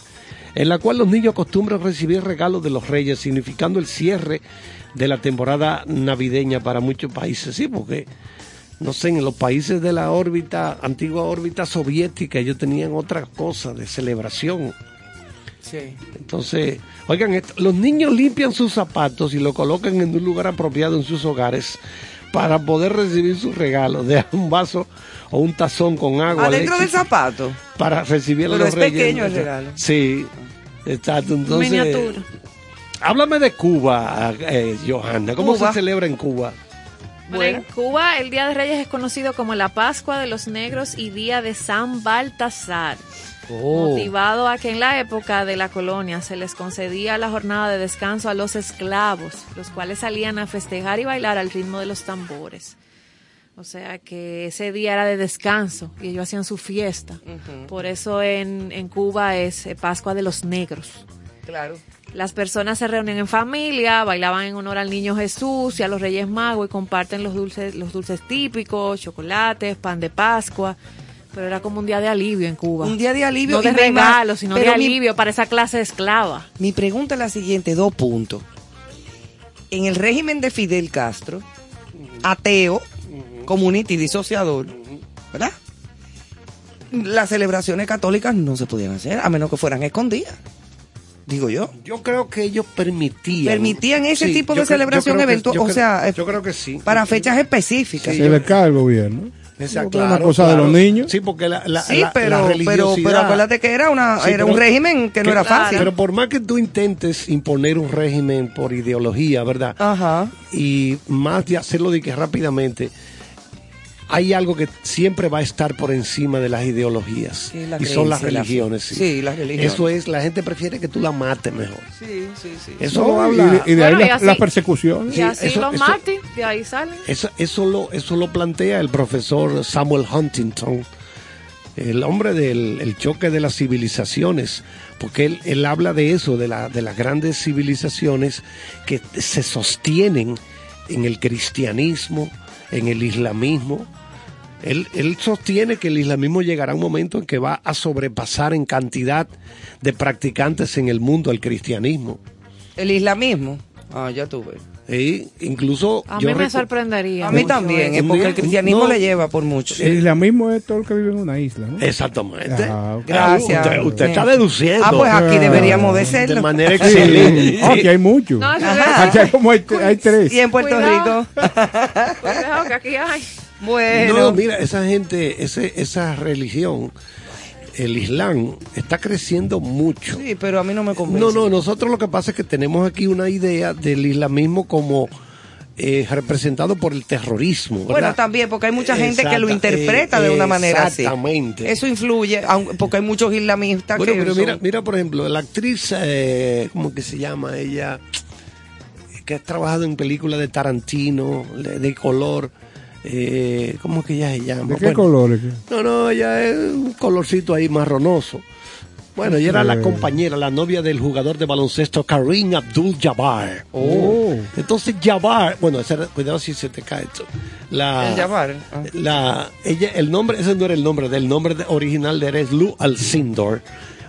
en la cual los niños acostumbran recibir regalos de los reyes, significando el cierre de la temporada navideña para muchos países. Sí, porque, no sé, en los países de la órbita, antigua órbita soviética, ellos tenían otra cosa de celebración. Sí. Entonces, oigan, los niños limpian sus zapatos y lo colocan en un lugar apropiado en sus hogares para poder recibir sus regalos. Dejan un vaso o un tazón con agua. Adentro leche, del zapato. Para recibir Pero los es reyes. pequeño el regalo. Sí, exacto. Entonces, Miniatura. háblame de Cuba, eh, Johanna. ¿Cómo Cuba. se celebra en Cuba? Bueno, en Cuba el Día de Reyes es conocido como la Pascua de los Negros y Día de San Baltasar. Oh. Motivado a que en la época de la colonia se les concedía la jornada de descanso a los esclavos, los cuales salían a festejar y bailar al ritmo de los tambores. O sea que ese día era de descanso y ellos hacían su fiesta. Por eso en, en Cuba es eh, Pascua de los Negros. Claro. Las personas se reúnen en familia, bailaban en honor al niño Jesús y a los Reyes Magos y comparten los dulces, los dulces típicos, chocolates, pan de Pascua. Pero era como un día de alivio en Cuba. Un día de alivio. No de y regalo, sino de pero mi- alivio para esa clase de esclava. Mi pregunta es la siguiente, dos puntos. En el régimen de Fidel Castro, ateo, community disociador, ¿verdad? Las celebraciones católicas no se podían hacer a menos que fueran escondidas. Digo yo. Yo creo que ellos permitían. Permitían ese Sí, tipo de creo- celebración eventual, o sea, yo creo que sí. para fechas específicas. Se le cae al gobierno. Exacto, Porque es una claro, cosa de claro. los niños. Sí, porque la, la, Sí, la- pero, la pero, religiosidad- pero acuérdate que era una Sí, era pero- un régimen que no era fácil. Pero por más que tú intentes imponer un régimen por ideología, ¿verdad? Ajá. Y más de hacerlo de que rápidamente, hay algo que siempre va a estar por encima de las ideologías. Sí, la y son las y la religiones. Sí. Sí, las religiones. Eso es, la gente prefiere que tú la mates mejor. Sí, sí, sí. Eso No, y, habla. de- y de ahí Bueno, y la- las persecuciones. Y Sí, así eso- los eso- de ahí salen. Eso, eso, lo, eso lo plantea el profesor Samuel Huntington, el hombre del el choque de las civilizaciones, porque él, él habla de eso, de, la, de las grandes civilizaciones que se sostienen en el cristianismo, en el islamismo. Él, él sostiene que el islamismo llegará a un momento en que va a sobrepasar en cantidad de practicantes en el mundo al cristianismo. El islamismo. Ah, ya tuve. E incluso A yo mí me sorprendería. A mí también, es Un porque el cristianismo no. le lleva por mucho. Sí. El islamismo es todo el que vive en una isla, ¿no? Exactamente. Ah. Gracias. Usted, usted Sí. está deduciendo Ah, pues aquí Ah. deberíamos de de serlo. manera Sí, excelente. Aquí hay muchos. No. Aquí hay como hay, hay tres. Y en Puerto Cuidado. Rico. Cuidado que aquí hay. Bueno. No, mira, esa gente, ese, esa religión, el Islam, está creciendo mucho. Sí, pero a mí no me convence. No, no, nosotros lo que pasa es que tenemos aquí una idea del islamismo como eh, representado por el terrorismo. ¿verdad? Bueno, también, porque hay mucha gente que lo interpreta de una manera así. Exactamente. Eso influye, porque hay muchos islamistas Bueno, que pero son- mira, mira, por ejemplo, la actriz, eh, ¿cómo que se llama ella? Que ha trabajado en películas de Tarantino, de color. Eh, ¿Cómo que ella se llama? ¿De qué Bueno, colores? No, no, ella es un colorcito ahí marronoso. Bueno, ella era la Eh. compañera, la novia del jugador de baloncesto Karim Abdul-Jabbar. Oh. Entonces Jabbar, bueno, ese era- cuidado si se te cae esto. La, El Jabbar, ah. la, ella, el nombre, ese no era el nombre del nombre de- original de él es Lou Alcindor,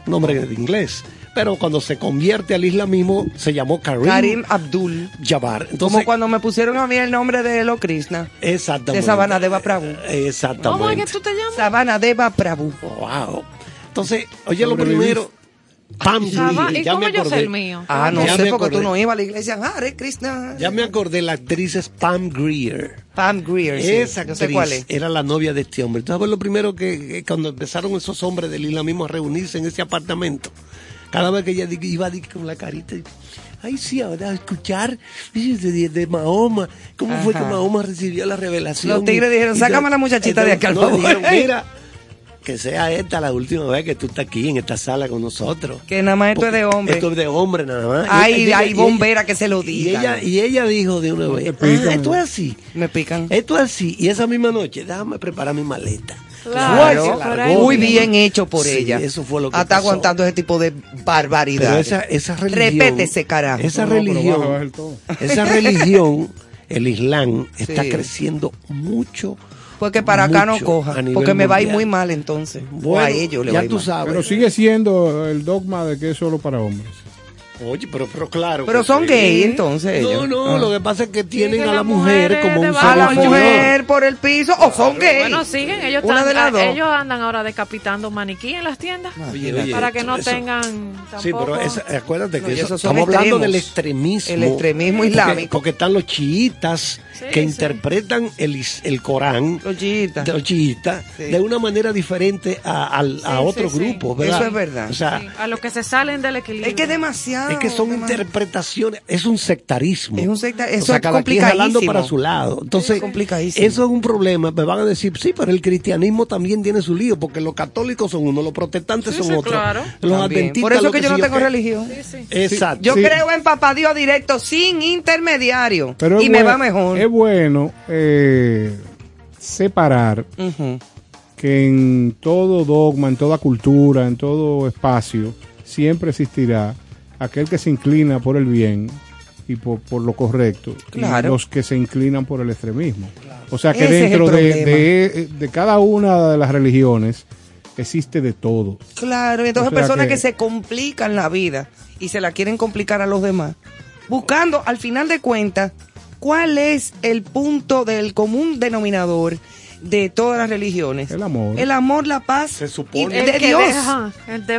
un nombre de inglés. Pero cuando se convierte al islamismo se llamó Karim, Karim Abdul. Jabbar. Entonces, Como cuando me pusieron a mí el nombre de Elo Krishna. exactamente. de Sabanadeva Prabhu. Exactamente. ¿Cómo es que tú te llamas? Sabanadeva Prabhu. Wow. Entonces, oye, lo primero, Pam Saba- ¿Y ya cómo me yo sé acordé. el mío? Ah, no Ya sé, porque tú acordé. no ibas a la iglesia. Hare Krishna. Ya me acordé, la actriz es Pam Grier. Pam Greer. sí. Esa Yo sé actriz cuál es. era la novia de este hombre. Entonces, lo primero que, que cuando empezaron esos hombres del islamismo a reunirse en ese apartamento, cada vez que ella iba con la carita, y, ay, sí, ahora a escuchar de, de- de Mahoma, cómo fue que. Mahoma recibió la revelación. Los tigres dijeron, "Sácame a la muchachita de acá, al No, favor". dijeron, mira, que sea esta la última vez que tú estás aquí en esta sala con nosotros. Que nada más esto es de hombre. Esto es de hombre nada más. Hay, Y ella- hay y ella- bombera que se lo y diga. ella, y ella dijo de una vez, pican. "Ah, esto es así. Me pican. Esto es así. Y esa misma noche, déjame preparar mi maleta. Claro, Muy bien hecho por Sí, ella. Eso fue lo que Hasta pasó. aguantando ese tipo de barbaridad. Esa, esa religión. Repétese, carajo. Esa No, no, pero baja, religión. baja el tono. esa religión, el Islam, está Sí. creciendo mucho. Porque para acá no coja. Porque me va a ir muy mal entonces. o Bueno, a ellos le ya va a ir tú mal. sabes. Pero sigue siendo el dogma de que es solo para hombres. Oye, pero, pero claro. Pero son sí. gay entonces No, ellos. no, Ah. lo que pasa es que tienen a la mujer como un A la mujer por el piso o son gay. Bueno, siguen, ellos, Una están- de las dos. ellos andan ahora decapitando maniquí en las tiendas Oye, oye, para que no eso- tengan Sí, tampoco. pero esa- acuérdate que eso- estamos hablando del extremismo. El extremismo Porque- islámico. Porque, están los chiitas Sí, que sí. interpretan el, el Corán, Los chiitas. de los chiitas, Sí. de una manera diferente a, a Sí, otros sí, sí. grupos, ¿verdad? Eso es verdad. O sea, Sí, a los que se salen del equilibrio. Es que es demasiado. es que son demasiado. interpretaciones, es un sectarismo. Es un secta- o eso sea, es cada quien jalando complicadísimo. para su lado. Entonces, Es complicadísimo. eso es un problema. Me van a decir, sí, pero el cristianismo también tiene su lío, porque los católicos son unos, los protestantes Sí, son sí, otros. claro. Los También. adventistas, Por eso que yo no tengo religión. Sí, sí. Exacto. Yo Sí. creo en papá Dios directo, sin intermediario. Pero y me va mejor. Es bueno eh, separar que en todo dogma, en toda cultura, en todo espacio, siempre existirá aquel que se inclina por el bien y por, por lo correcto, Claro. y los que se inclinan por el extremismo. O sea que Ese dentro de, problema. de- de cada una de las religiones existe de todo. Claro, y entonces O sea personas que... que- se complican la vida y se la quieren complicar a los demás, buscando al final de cuentas cuál es el punto del común denominador de todas las religiones. El amor. El amor, la paz Se y supone. de Dios. deja,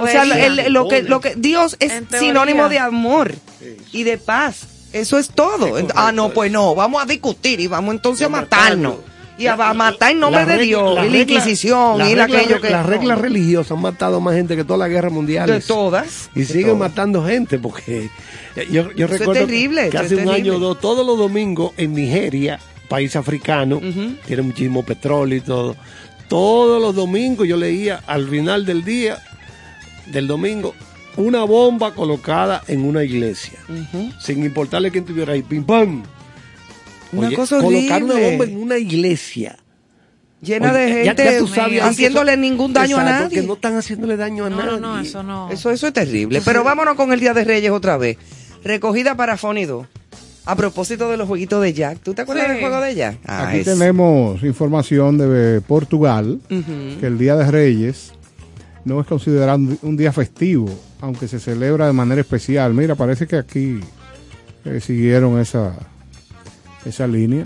O sea, el- lo que lo que Dios es sinónimo de amor y de paz. Eso es todo. Ah, no, pues no, vamos a discutir y vamos entonces a matarnos. Y a, a matar en nombre de Dios, la y la Inquisición, la y regla- aquello que... Las reglas religiosas han matado más gente que toda la guerra mundial. de todas. Y de siguen todas. matando gente porque yo, yo Eso es recuerdo terrible, que hace un terrible. año o dos, todos los domingos en Nigeria país africano, tiene muchísimo petróleo y todo. Todos los domingos yo leía al final del día, del domingo, una bomba colocada en una iglesia, sin importarle quién tuviera ahí, pim pam. Una Oye, cosa colocar una horrible. bomba en una iglesia. Llena Oye, de gente ya tú sabes, haciéndole eso- ningún daño a nadie. Que no están haciéndole daño a No, nadie. no, no, eso no. Eso, eso es terrible. Pero vámonos con el Día de Reyes otra vez. Recogida para Fonido. A propósito de los jueguitos de Jack. ¿Tú te acuerdas Sí. del juego de Jack? Ah, Aquí es- tenemos información de Portugal, que el Día de Reyes no es considerado un- un día festivo, aunque se celebra de manera especial. Mira, parece que aquí eh, siguieron esa, esa línea.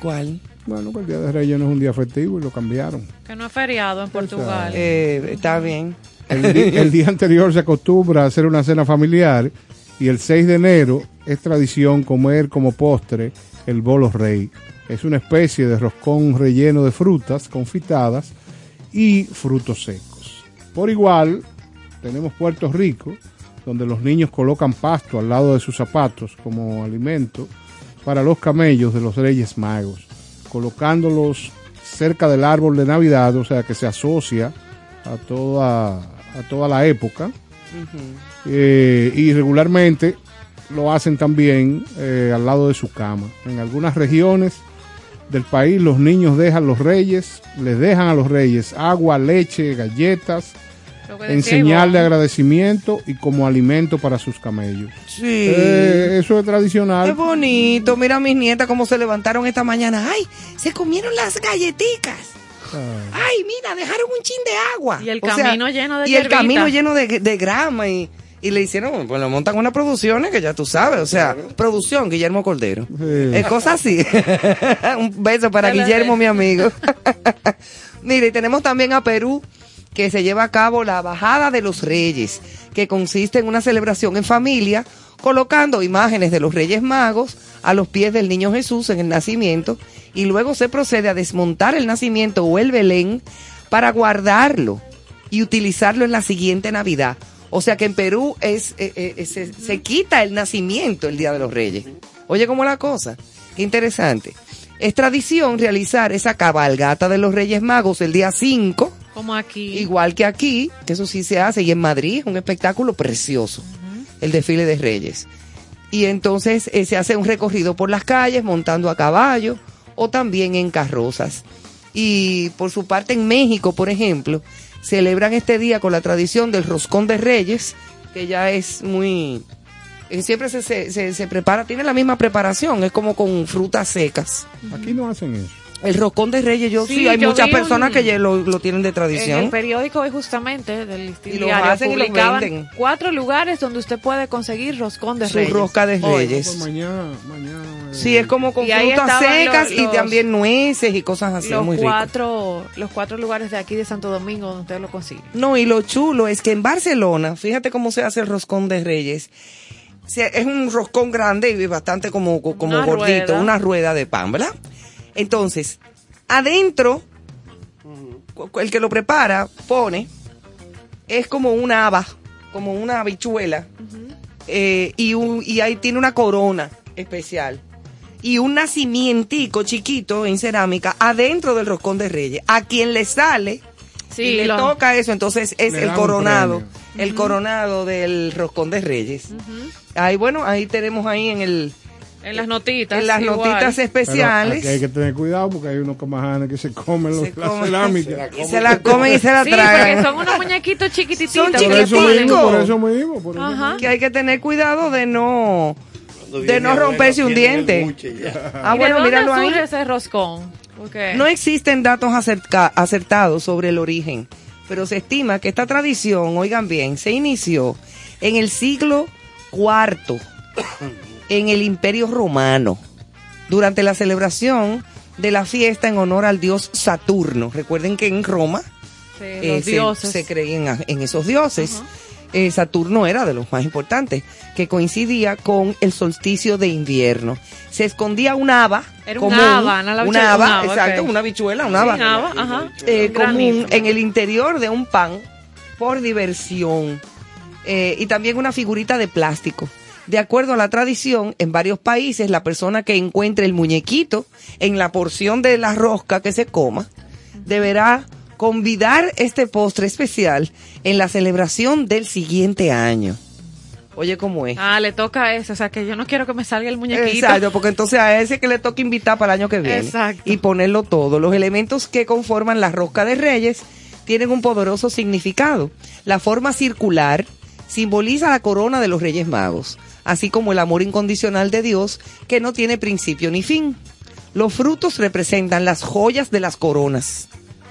¿Cuál? Bueno, que el Día de Reyes no es un día festivo y lo cambiaron. Que no es feriado en Portugal. Eh, está bien. El, el día anterior se acostumbra a hacer una cena familiar y el 6 de enero es tradición comer como postre el bolo rey. Es una especie de roscón relleno de frutas confitadas y frutos secos. Por igual, tenemos Puerto Rico, donde los niños colocan pasto al lado de sus zapatos como alimento para los camellos de los Reyes Magos, colocándolos cerca del árbol de Navidad, o sea que se asocia a toda, a toda la época. Eh, y regularmente lo hacen también eh, al lado de su cama. En algunas regiones del país los niños dejan los reyes, les dejan a los reyes agua, leche, galletas, en señal de agradecimiento y como alimento para sus camellos. Sí. Eh, eso es Qué tradicional. bonito. Mira a mis nietas cómo se levantaron esta mañana. ¡Ay! Se comieron las galletitas. Ah, ¡Ay, mira! Dejaron un chin de agua. Y el O sea, camino lleno de Y el camino lleno de, de grama. Y, y le hicieron, pues le montan unas producciones que ya tú sabes. O sea, producción, Guillermo Cordero. Sí. Es cosa así. un beso para Guillermo, mi amigo. Mire, y tenemos también a Perú que se lleva a cabo la Bajada de los Reyes, que consiste en una celebración en familia, colocando imágenes de los Reyes Magos a los pies del niño Jesús en el nacimiento, y luego se procede a desmontar el nacimiento o el Belén para guardarlo y utilizarlo en la siguiente Navidad. O sea que en Perú es, eh, eh, se, se quita el nacimiento el Día de los Reyes. Oye, ¿cómo la cosa? Qué interesante. Es tradición realizar esa cabalgata de los Reyes Magos el día 5, Como aquí. igual que aquí, que eso sí se hace, y en Madrid es un espectáculo precioso, el desfile de Reyes. Y entonces eh, se hace un recorrido por las calles montando a caballo o también en carrozas. Y por su parte en México, por ejemplo, celebran este día con la tradición del roscón de Reyes, que ya es muy... eh, siempre se, se, se- se prepara, tiene la misma preparación, es como con frutas secas. Aquí no hacen eso. El roscón de Reyes, yo sí, Sí, hay yo muchas personas un- que lo, lo tienen de En tradición. el periódico hoy justamente del Listín Y lo Diario hacen y lo cuatro lugares donde usted puede conseguir roscón de Su reyes. rosca de Hoy. Reyes. Pues mañana, mañana. eh, Sí, es como con Y frutas secas los- y los- también nueces y cosas así, Los muy rico. cuatro, los cuatro lugares de aquí de Santo Domingo donde usted lo consigue. No, y lo chulo es que en Barcelona, fíjate cómo se hace el roscón de Reyes. Es un roscón grande y bastante como, como Una gordito, rueda. una rueda de pan, ¿verdad? Entonces, adentro, el que lo prepara pone, es como una haba, como una habichuela, eh, y, un, y ahí tiene una corona especial. Y un nacimientico chiquito en cerámica adentro del roscón de Reyes. A quien le sale, Sí, y le lo- toca eso, entonces es Le el coronado, el coronado del roscón de Reyes. Ahí, bueno, ahí tenemos ahí en el en las notitas. en las igual. notitas Pero especiales. aquí hay que tener cuidado porque hay unos camajanes que se comen los, Se la comen. cerámica. y se la comen y se la Sí, tragan. porque son unos muñequitos chiquititos. Son Por eso chiquitico. mismo, por eso mismo. Por eso Ajá. Que hay que tener cuidado de no de no romperse un diente. Ah, ¿Y bueno, de míralo ahí. surge ese roscón? No existen datos acerca- acertados sobre el origen, pero se estima que esta tradición, oigan bien, se inició en el siglo IV en el Imperio Romano, durante la celebración de la fiesta en honor al dios Saturno. Recuerden que en Roma sí, eh, se- creían en esos dioses. Eh, Saturno era de los más importantes, que coincidía con el solsticio de invierno. Se escondía un haba. Era común, haba, una haba, un haba, exacto, una bichuela, un Sí, haba. nava, ajá. eh, común en el interior de un pan por diversión. Eh, y también una figurita de plástico. De acuerdo a la tradición, en varios países la persona que encuentre el muñequito en la porción de la rosca que se coma deberá convidar este postre especial en la celebración del siguiente año. Oye, ¿cómo es? Ah, le toca a ese, o sea que yo no quiero que me salga el muñequito. Exacto, porque entonces a ese que le toca invitar para el año que viene. Exacto. Y ponerlo todo. Los elementos que conforman la rosca de reyes tienen un poderoso significado. La forma circular simboliza la corona de los reyes magos, así como el amor incondicional de Dios que no tiene principio ni fin. Los frutos representan las joyas de las coronas.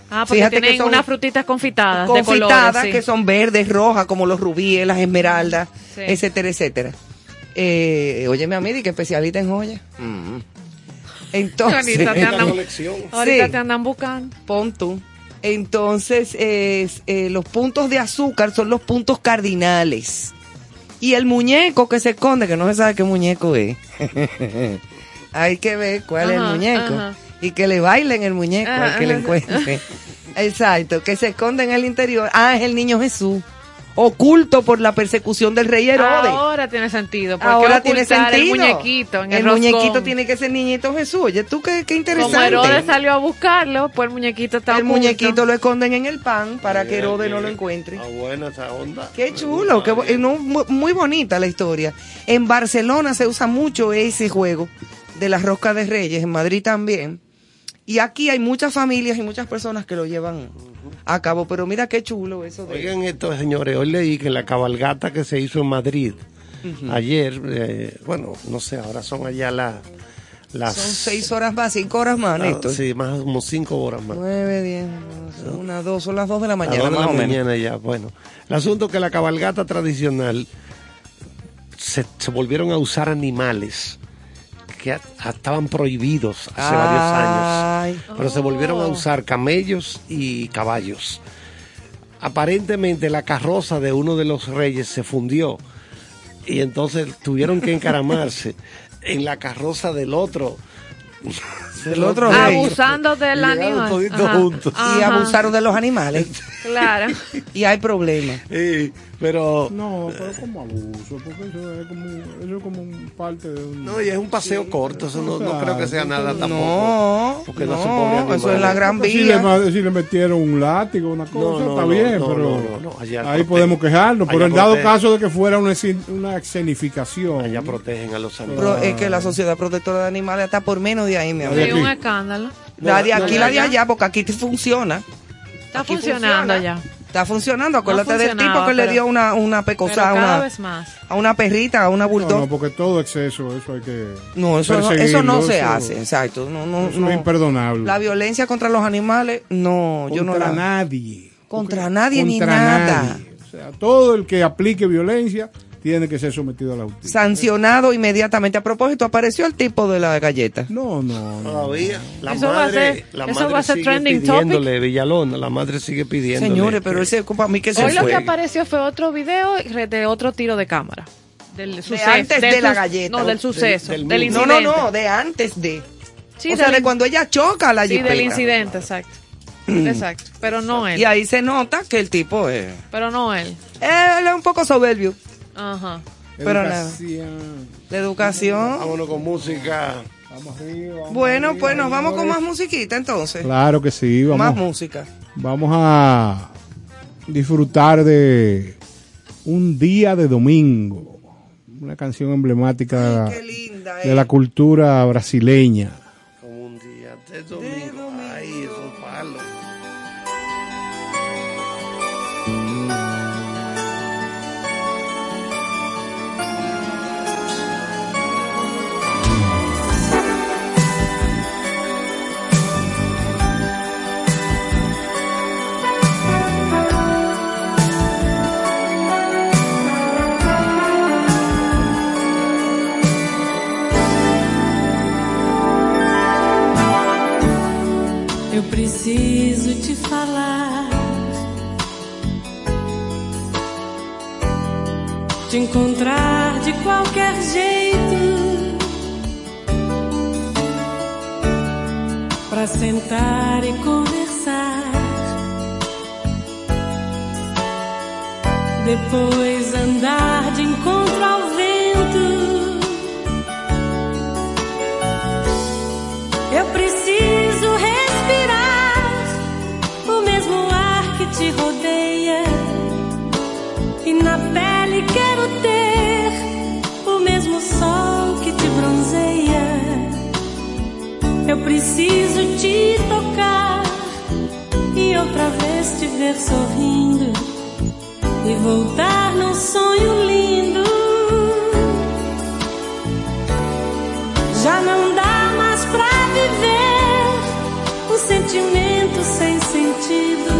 Ah, porque Fíjate que tienen son unas frutitas confitadas, de confitadas colores, sí. que son verdes, rojas, como los rubíes, las esmeraldas, Sí. etcétera, etcétera. Eh, óyeme a mí, di que especialista en joyas. Mm. Entonces, Ahorita te andan, colección. ahorita Sí. te andan buscando. pon tú. Entonces, es, eh, los puntos de azúcar son los puntos cardinales. Y el muñeco que se esconde, que no se sabe qué muñeco es. Hay que ver cuál es el muñeco. ajá. Y que le bailen el muñeco al que le encuentre. Exacto, que se esconde en el interior. Ah, es el niño Jesús. Oculto por la persecución del rey Herodes. Ahora tiene sentido. ¿Por qué Ahora tiene sentido. El muñequito en el, el muñequito tiene que ser niñito Jesús. Oye, tú qué, qué interesante. Como Herodes salió a buscarlo, pues el muñequito está el oculto. muñequito lo esconden en el pan para que Herodes no lo encuentre. buena esa onda. Qué chulo, qué no, mu- muy bonita la historia. En Barcelona se usa mucho ese juego de las roscas de reyes, en Madrid también. Y aquí hay muchas familias y muchas personas que lo llevan a cabo. Pero mira qué chulo eso de... Oigan esto, señores, hoy leí que en la cabalgata que se hizo en Madrid ayer, eh, bueno, no sé, ahora son allá las... las Son seis horas más, cinco horas más, ah, Néstor. Sí, más como cinco horas más. Nueve, diez, una, dos, son las dos de la A mañana, dos de más la menos. mañana ya, bueno. El asunto es que la cabalgata tradicional se, se volvieron a usar animales que a- estaban prohibidos hace varios años, pero se volvieron a usar camellos y caballos. Aparentemente la carroza de uno de los reyes se fundió y entonces tuvieron que encaramarse en la carroza del otro. Del otro rey. Abusando del animal. toditos Ajá. juntos. Y abusaron de los animales. Claro. y hay problemas. Sí, pero No, pero como abuso, porque eso es como, eso es como un parte de un... no, y es un paseo corto, eso no, no creo que sea nada tampoco. No, porque no, no, son eso es la gran si, le, vía. si le metieron un látigo, una cosa, No, no, está no, bien, no, pero no, no, no, allá ahí protege- podemos quejarnos. Pero en dado caso de que fuera una, una escenificación, Allá protegen a los Pero animales. es que la Sociedad Protectora de Animales está por menos de ahí, mi amor. aquí. un escándalo. La de aquí, la de allá. porque aquí funciona. Está Aquí funcionando funciona. ya. Está funcionando. Acuérdate del tipo que le dio una, una Pero pecosada a una, vez más. a una perrita, a una no, bulldog. no, porque todo exceso, eso hay que. No, eso, no, eso no se eso- hace, exacto. No, no, Eso no. es imperdonable. La violencia contra los animales, no, yo no contra la... nadie. Contra nadie ni Contra nada. nadie. O sea, todo el que aplique violencia tiene que ser sometido a la justicia. Sancionado inmediatamente. A propósito, apareció el tipo de la galleta. No, no, no. Todavía. La Eso va a madre, ser- la eso madre va a ser sigue trending pidiéndole, Villalona, la madre sigue pidiéndole. Señores, pero que- él se ocupa a mí que se Hoy lo que apareció fue otro video de otro tiro de cámara. Del suceso. antes del de la galleta. No, del suceso. del Del, mismo. No, incidente. no, no, de antes de. Sí, o sea, del de cuando ella choca la Sí, del incidente, exacto. exacto. Pero no él. Y ahí se nota que el tipo es. Pero no él. Él es un poco soberbio. Ajá. Pero nada. Educación. La educación. Vámonos con música. Vamos arriba, vamos Bueno, arriba, pues nos vamos con más musiquita entonces. Claro que sí, Más vamos, música. vamos a disfrutar de un día de domingo, una canción emblemática Qué linda, de eh. la cultura brasileña. Como un día de domingo. Sentar e conversar. Depois andar Eu preciso te tocar e outra vez te ver sorrindo e voltar num sonho lindo. Já não dá mais pra viver um sentimento sem sentido.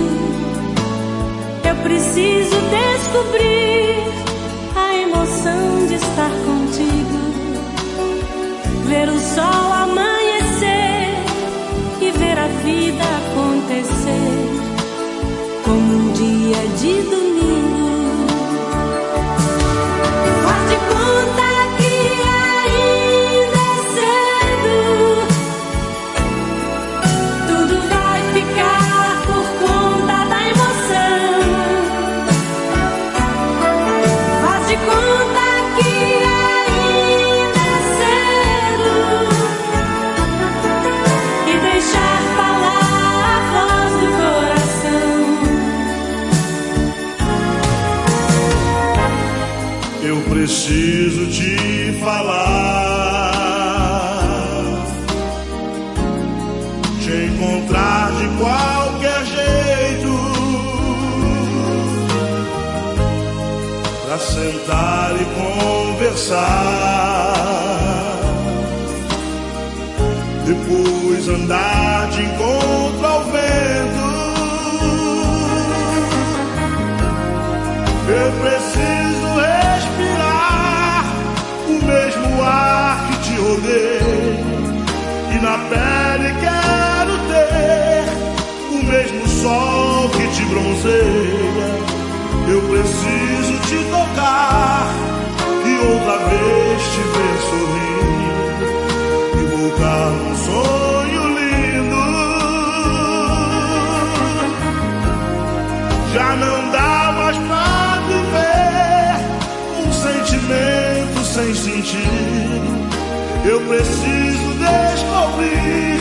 Eu preciso descobrir a emoção de estar contigo. Ver o sol dia de domingo. Eu preciso te falar, te encontrar de qualquer jeito, pra sentar e conversar, depois andar pele quero ter o mesmo sol que te bronzeia. Eu preciso te tocar e outra vez te ver sorrir e voltar num sonho lindo. Já não dá mais pra viver um sentimento sem sentido. Eu preciso descobrir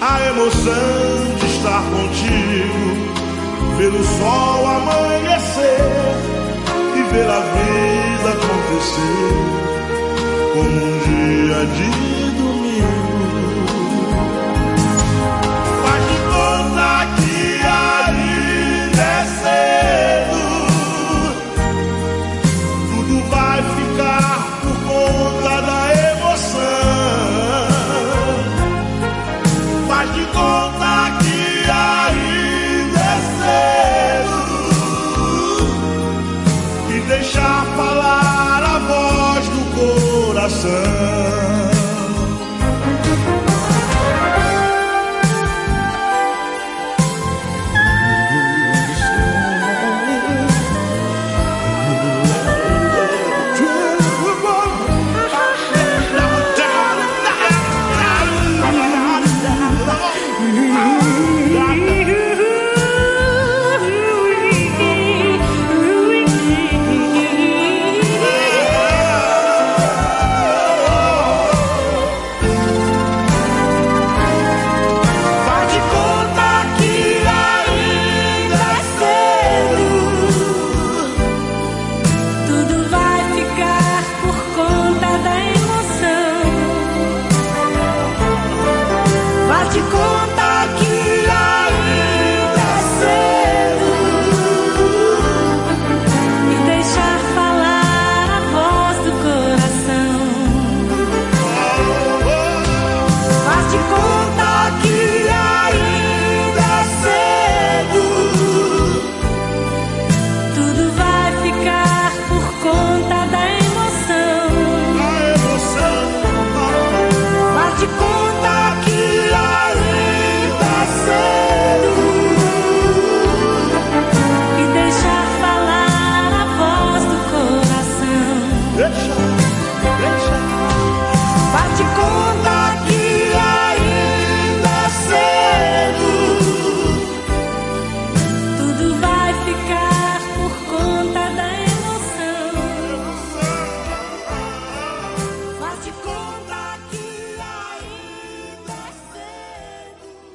a emoção de estar contigo, ver o sol amanhecer e ver a vida acontecer como um dia de domingo.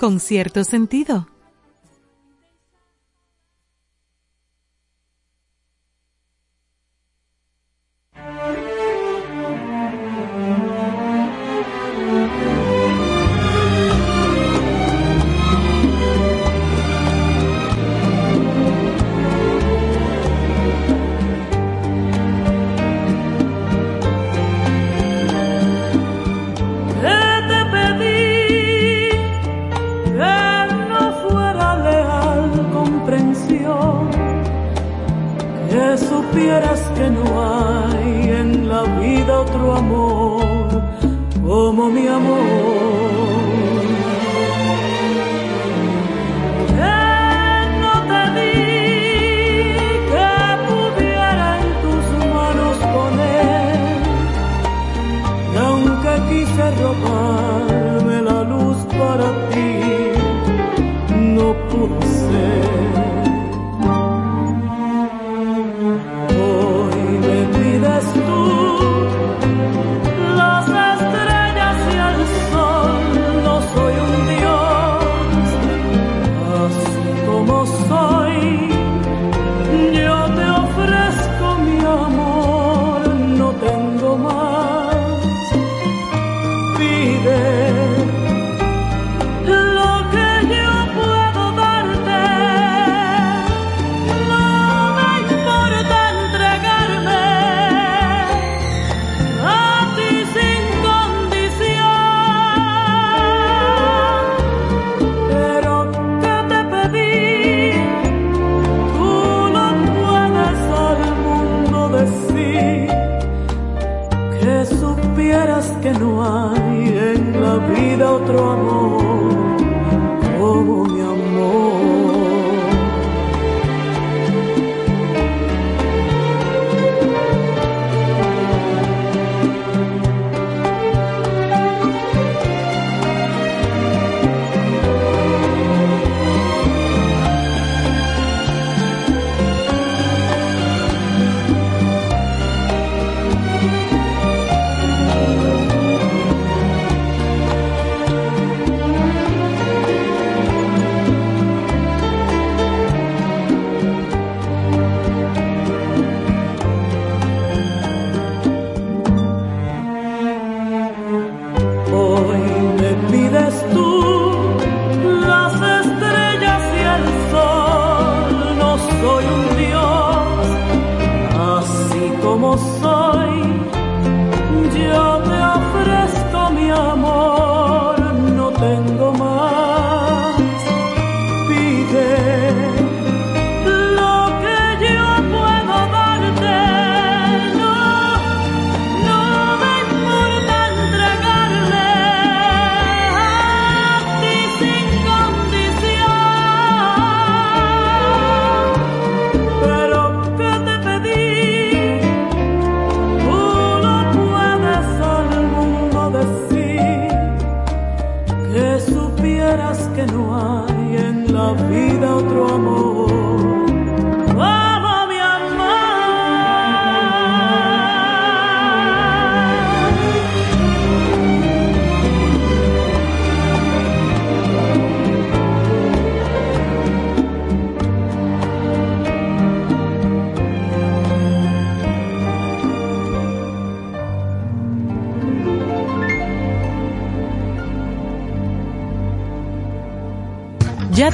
Con cierto sentido.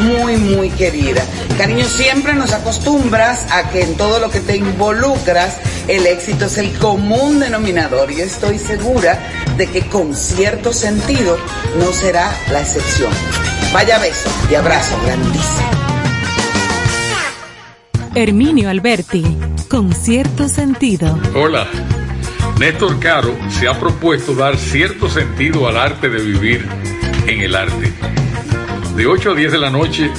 muy, muy querida. Cariño, siempre nos acostumbras a que en todo lo que te involucras, el éxito es el común denominador y estoy segura de que con cierto sentido no será la excepción. Vaya beso y abrazo grandísimo. Herminio Alberti, con cierto sentido. Hola. Néstor Caro se ha propuesto dar cierto sentido al arte de vivir en el arte. De 8 a 10 de la noche,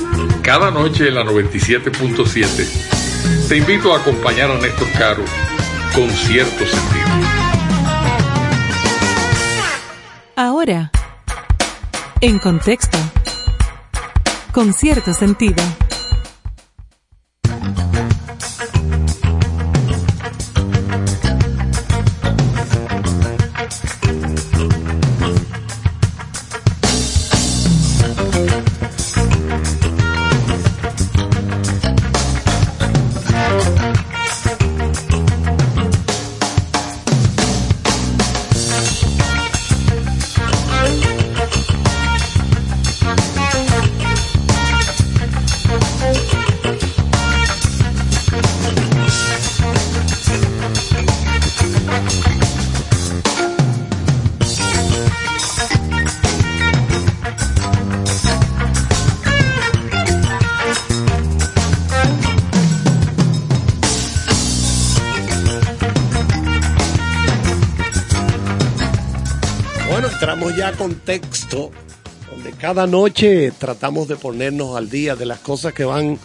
cada noche en la 97.7, te invito a acompañar a Néstor Caro con cierto sentido. Ahora, en contexto, con cierto sentido. Donde cada noche tratamos de ponernos al día de las cosas que van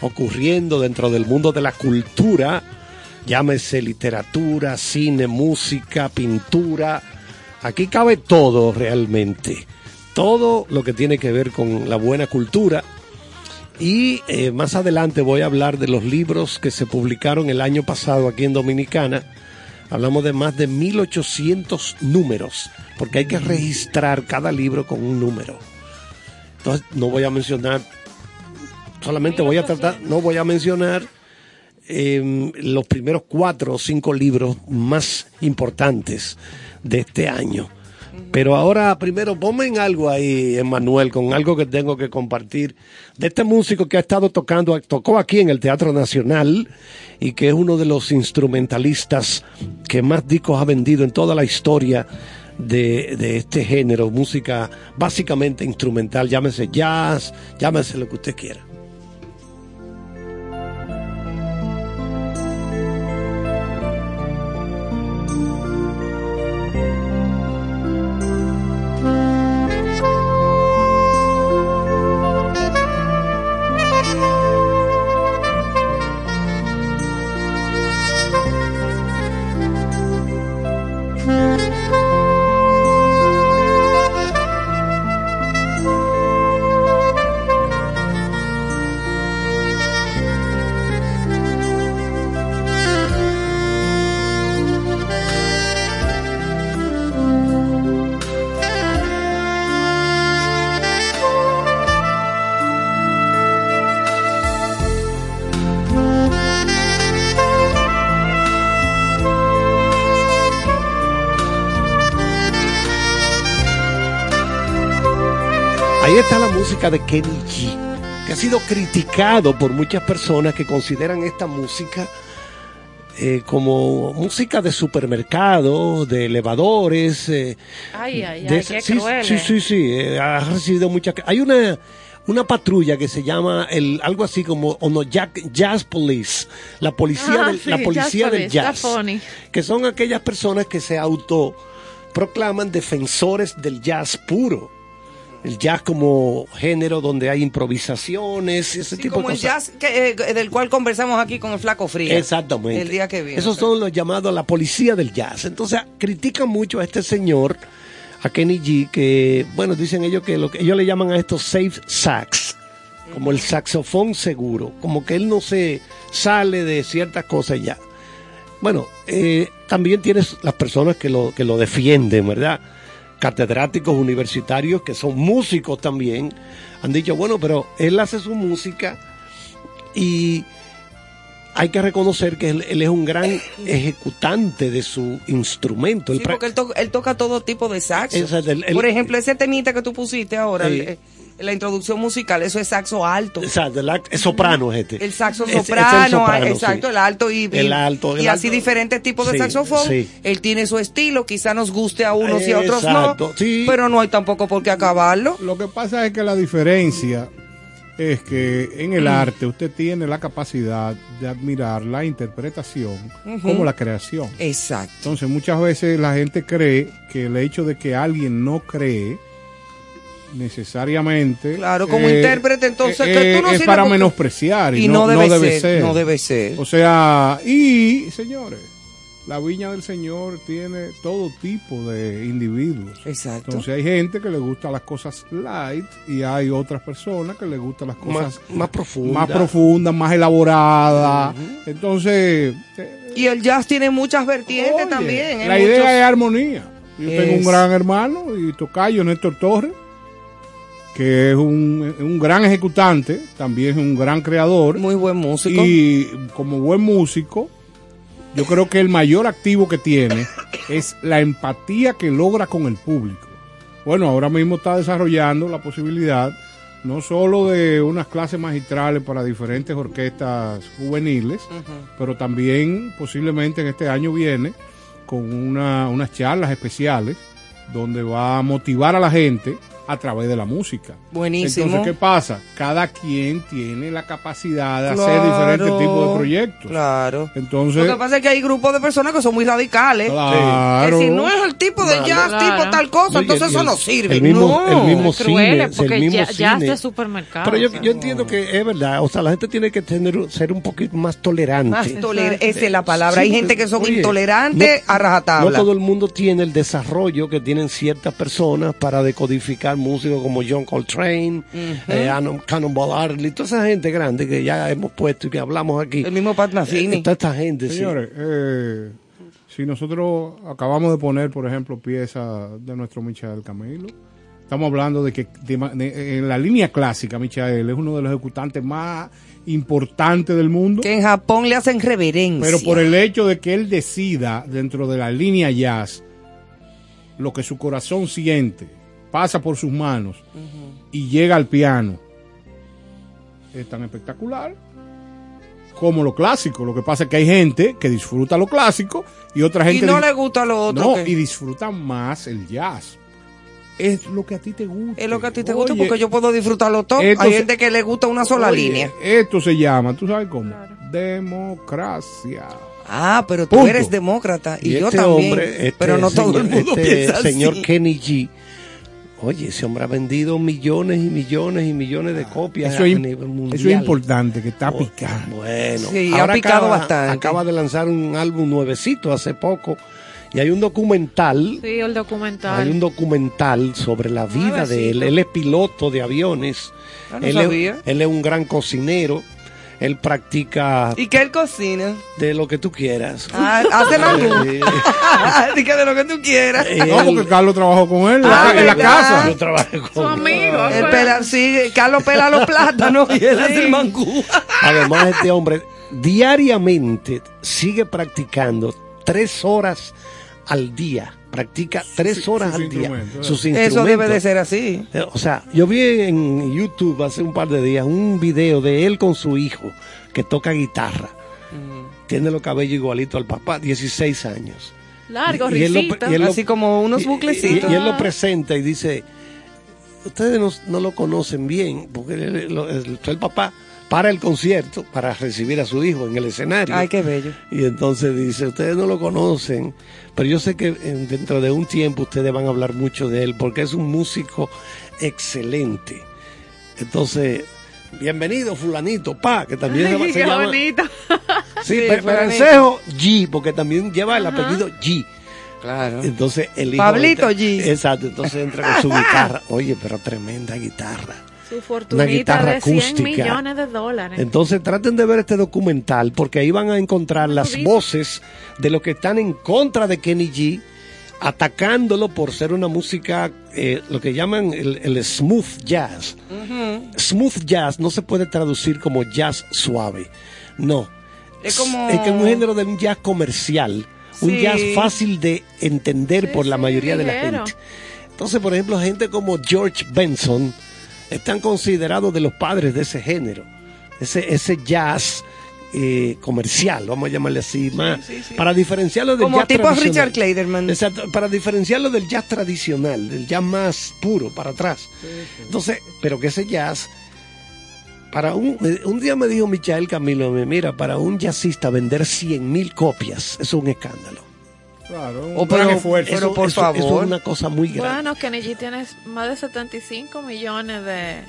ocurriendo dentro del mundo de la cultura, llámese literatura, cine, música, pintura. Aquí cabe todo realmente, todo lo que tiene que ver con la buena cultura. Y eh, más adelante voy a hablar de los libros que se publicaron el año pasado aquí en Dominicana. Hablamos de más de 1800 números, porque hay que registrar cada libro con un número. Entonces, no voy a mencionar, solamente voy a tratar, no voy a mencionar eh, los primeros cuatro o cinco libros más importantes de este año. Pero ahora primero ponme algo ahí, Emanuel, con algo que tengo que compartir de este músico que ha estado tocando, tocó aquí en el Teatro Nacional y que es uno de los instrumentalistas que más discos ha vendido en toda la historia de, de este género, música básicamente instrumental, llámese jazz, llámese lo que usted quiera. Ahí está la música de Kenny G, que ha sido criticado por muchas personas que consideran esta música eh, como música de supermercado, de elevadores. eh, Ay, ay, de ay, qué sí, cruel. sí, sí, sí, eh, ha recibido mucha. Hay una una patrulla que se llama el algo así como o no, Jack- Jazz Police, la policía Ah, del, sí, la policía Jazz del jazz, que son aquellas personas que se auto proclaman defensores del jazz puro. El jazz como género donde hay improvisaciones, ese Sí, tipo como de el cosas. jazz que, eh, del cual conversamos aquí con el Flaco Fría. Exactamente. El día que viene. Esos son los llamados la policía del jazz. Entonces, critican mucho a este señor, a Kenny G, que, bueno, dicen ellos que lo que ellos le llaman a estos safe sax, como el saxofón seguro, como que él no se sale de ciertas cosas ya. Bueno, eh, también tienes las personas que lo, que lo defienden, ¿verdad? Catedráticos universitarios que son músicos también, han dicho, bueno, pero él hace su música y hay que reconocer que él, él es un gran ejecutante de su instrumento. Él Sí, porque él, to- él toca todo tipo de saxo. Ese es el- el- Por ejemplo, ese temita que tú pusiste ahora, Sí. el- eh, la introducción musical, eso es saxo alto. Exacto, el, es soprano es este. El saxo Es- es el soprano, soprano, ah, exacto, sí. el alto y, y- El alto, el y así alto. diferentes tipos de Sí, saxofón. sí. Él tiene su estilo, quizá nos guste a unos y a otros no, sí. pero no hay tampoco por qué acabarlo. Lo que pasa es que la diferencia es que en el arte usted tiene la capacidad de admirar la interpretación como la creación. Exacto. Entonces muchas veces la gente cree que el hecho de que alguien no cree necesariamente Claro, como eh, intérprete, entonces, eh, que tú no es sirves para porque- menospreciar y, Y no, no debe no debe ser, ser, no debe ser. o sea y señores la viña del señor tiene todo tipo de individuos Exacto. entonces hay gente que le gusta las cosas light y hay otras personas que le gustan las cosas más, más profundas. más profundas más elaboradas entonces eh, Y el jazz tiene muchas vertientes Oye, también. ¿eh? La Muchos- idea es armonía. Yo tengo Es- un gran hermano y tocayo, Néstor Torres, que es un, un gran ejecutante, también es un gran creador. Muy buen músico. Y como buen músico, yo creo que el mayor activo que tiene es la empatía que logra con el público. Bueno, ahora mismo está desarrollando la posibilidad no solo de unas clases magistrales para diferentes orquestas juveniles, pero también posiblemente en este año viene con una- unas charlas especiales donde va a motivar a la gente a través de la música. Buenísimo. Entonces, ¿qué pasa? Cada quien tiene la capacidad de hacer diferentes tipos de proyectos. Claro. Entonces, Lo que pasa es que hay grupos de personas que son muy radicales. Claro. Que si no es el tipo de Claro. jazz, Claro. tipo tal cosa, No, entonces el- eso el- no sirve. El mismo, no. el mismo cine. porque el mismo ya, cine. de supermercado. Pero yo, o sea. yo entiendo que es verdad, o sea, la gente tiene que tener, ser un poquito más tolerante. Más toler esa es la palabra. Sí, hay gente que son oye, intolerantes no- a rajatabla. No todo el mundo tiene el desarrollo que tienen ciertas personas para decodificar músicos como John Coltrane, eh, Anon- Cannonball Adderley, toda esa gente grande que ya hemos puesto y que hablamos aquí. El mismo Pat. Eh, toda esta gente, sí. señores, eh, si nosotros acabamos de poner, por ejemplo, piezas de nuestro Michael Camilo, estamos hablando de que de ma- de- en la línea clásica, Michael es uno de los ejecutantes más importantes del mundo. Que en Japón le hacen reverencia. Pero por el hecho de que él decida dentro de la línea jazz lo que su corazón siente, pasa por sus manos y llega al piano, es tan espectacular como lo clásico. Lo que pasa es que hay gente que disfruta lo clásico y otra Y gente no di- le gusta lo otro. no, que- y disfruta más el jazz. Es lo que a ti te gusta. Es lo que a ti te gusta porque yo puedo disfrutarlo todo. Hay se- gente que le gusta una sola oye, línea. Esto se llama, ¿tú sabes cómo? Democracia. Ah, pero tú Punto. eres demócrata y, Y yo este también. hombre, este pero no todo el señor- mundo este piensa señor así. Kenny G. Oye, ese hombre ha vendido millones y millones y millones de copias Eso a es, nivel eso mundial. es importante, que está picando. Bueno, Sí, ha ahora picado acaba, bastante. acaba de lanzar un álbum nuevecito hace poco y hay un documental, Sí, el documental. hay un documental sobre la vida de él. Él es piloto de aviones. Ah, no él, sabía. Es, él es un gran cocinero. Él practica ¿Y que él cocina? de lo que tú quieras. Ah, hace mangú. Así que de lo que tú quieras. eh, No, él- porque Carlos trabajó con él Ah, en la casa. yo trabajé con Su amigo. Él pela, sí, Carlos pela los plátanos y él hace el mangú. Además, este hombre diariamente sigue practicando tres horas al día. Practica tres horas sus al día. instrumentos, Sus Eso debe instrumentos. de ser así. Eh, O sea, yo vi en YouTube hace un par de días un video de él con su hijo que toca guitarra. Tiene los cabellos igualito al papá, 16 años. Largo, Y él lo- risita. y él lo- Así como unos y- buclecitos. Y, y él lo presenta y dice, ustedes no, no lo conocen bien, porque él- el papá para el concierto para recibir a su hijo en el escenario. Ay, qué bello. Y entonces dice, ustedes no lo conocen, pero yo sé que dentro de un tiempo ustedes van a hablar mucho de él, porque es un músico excelente. Entonces, bienvenido fulanito, pa, que también se, Ay, se llama... bonito. Sí, Sí, Pe- fulanito. Perencejo G, porque también lleva el apellido G. Claro. Entonces el hijo Pablito entra- G. Exacto, entonces entra con su guitarra. Oye, pero tremenda guitarra. Su fortunita guitarra de 100 acústica. millones de dólares. Entonces traten de ver este documental porque ahí van a encontrar las dices? voces de los que están en contra de Kenny G, atacándolo por ser una música, eh, lo que llaman el, el smooth jazz. Smooth jazz no se puede traducir como jazz suave, no. Es como- es que es un género de un jazz comercial, un jazz fácil de entender Sí, por la sí, mayoría de la gente. Entonces, por ejemplo, gente como George Benson están considerados de los padres de ese género, ese, ese jazz eh, comercial, vamos a llamarle así, más, sí, sí. para diferenciarlo del Como jazz tipo tradicional. Richard Clayderman. Exacto, para diferenciarlo del jazz tradicional, del jazz más puro, para atrás. Entonces, pero que ese jazz, para un, eh, un día me dijo Michael Camilo, me, mira, para un jazzista vender 100 mil copias, es un escándalo. Claro, un Oh, gran pero- esfuerzo. pero Eso- por eso- favor. Eso es una cosa muy grande. Bueno, Kenny G tiene más de 75 millones de.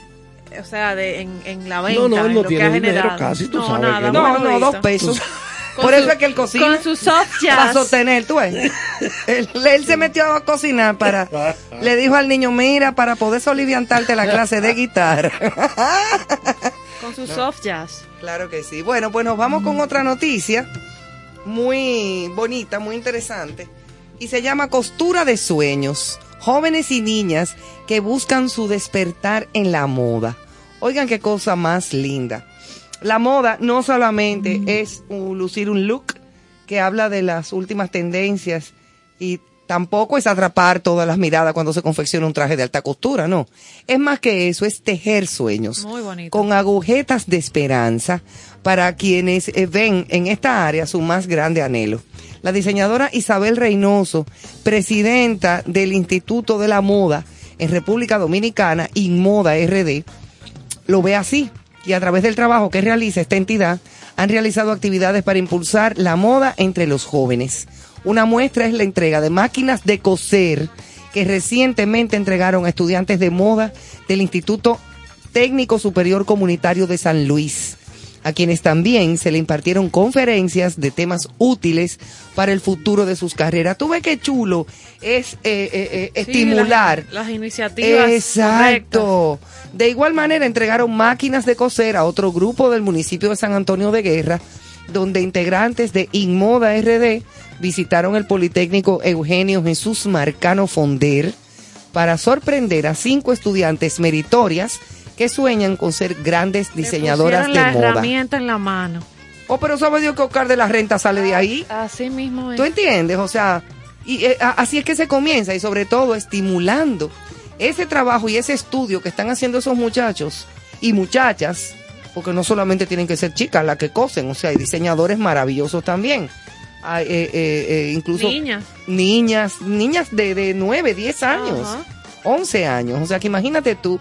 O sea, de, en, en la venta. No, no, no lo que tiene ha dinero generado. casi, tú no, sabes nada. que No, bueno, no, dos pesos. Por su- eso es que él cocina. Con su soft Para sostener, tú ves. él, él se metió a cocinar para. Le dijo al niño, mira, para poder soliviantarte la clase de guitarra. Con su soft jazz. Claro que sí. Bueno, pues nos vamos con otra noticia muy bonita, muy interesante. Y se llama Costura de Sueños. Jóvenes y niñas que buscan su despertar en la moda. Oigan qué cosa más linda. La moda no solamente es uh, lucir un look que habla de las últimas tendencias y tampoco es atrapar todas las miradas cuando se confecciona un traje de alta costura, no. Es más que eso, es tejer sueños Muy bonito. con agujetas de esperanza para quienes eh, ven en esta área su más grande anhelo. La diseñadora Isabel Reynoso, presidenta del Instituto de la Moda, en República Dominicana, Inmoda RD, lo ve así, y a través del trabajo que realiza esta entidad, han realizado actividades para impulsar la moda entre los jóvenes. Una muestra es la entrega de máquinas de coser que recientemente entregaron a estudiantes de moda del Instituto Técnico Superior Comunitario de San Luis, a quienes también se le impartieron conferencias de temas útiles para el futuro de sus carreras. Tú ves qué chulo es eh, eh, eh, Sí, estimular. las, las iniciativas. correctas. Exacto. De igual manera entregaron máquinas de coser a otro grupo del municipio de San Antonio de Guerra, donde integrantes de Inmoda RD visitaron el Politécnico Eugenio Jesús Marcano Fonder para sorprender a cinco estudiantes meritorias que sueñan con ser grandes diseñadoras de la moda. herramienta en la mano. Oh, pero sabe Dios que Oscar de la Renta sale de ahí. Así mismo es. ¿Tú entiendes? O sea, y eh, así es que se comienza y sobre todo estimulando ese trabajo y ese estudio que están haciendo esos muchachos y muchachas, porque no solamente tienen que ser chicas las que cosen, o sea, hay diseñadores maravillosos también. Hay, eh, eh, incluso Niñas. niñas, niñas de, de 9, 10 años, Ajá. 11 años. O sea, que imagínate tú,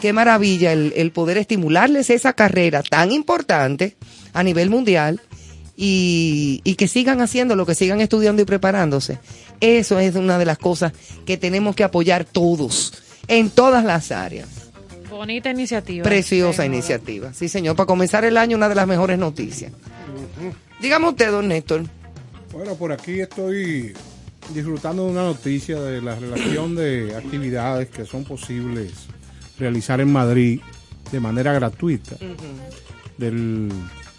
qué maravilla el, el poder estimularles esa carrera tan importante a nivel mundial y, y que sigan haciendo que sigan estudiando y preparándose. Eso es una de las cosas que tenemos que apoyar todos, en todas las áreas. Bonita iniciativa. Preciosa iniciativa. Sí, señor, para comenzar el año, una de las mejores noticias. Dígame usted, don Néstor. Bueno, por aquí estoy disfrutando de una noticia de la relación de actividades que son posibles realizar en Madrid de manera gratuita. Del,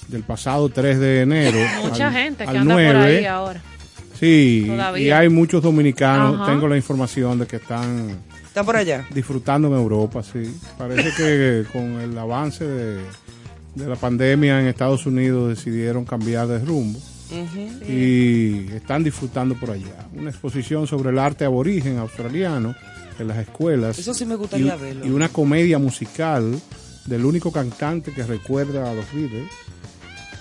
del pasado 3 de enero. Mucha al- gente que al anda por 9. ahí ahora. Sí, Todavía. y hay muchos dominicanos, Ajá. tengo la información de que están ¿Está por allá? disfrutando en Europa, sí. Parece que con el avance de, de la pandemia en Estados Unidos decidieron cambiar de rumbo y están disfrutando por allá. Una exposición sobre el arte aborigen australiano en las escuelas. Eso sí me gustaría y, verlo. Y una comedia musical del único cantante que recuerda a los Beatles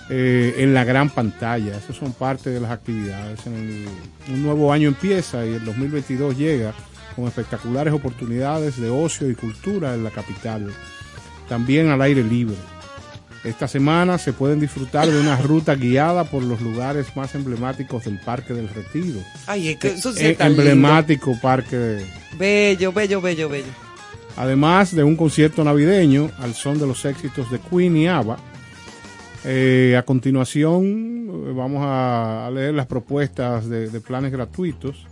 eh, en la gran pantalla. Esas son parte de las actividades. En el- un nuevo año empieza y el 2022 llega con espectaculares oportunidades de ocio y cultura en la capital. También al aire libre. Esta semana se pueden disfrutar de una ruta guiada por los lugares más emblemáticos del Parque del Retiro. Ay, es que eso sí Eh, lindo. emblemático parque de, Bello, bello, bello, bello. además de un concierto navideño al son de los éxitos de Queen y ABBA. Eh, a continuación eh, vamos a, a leer las propuestas de, de planes gratuitos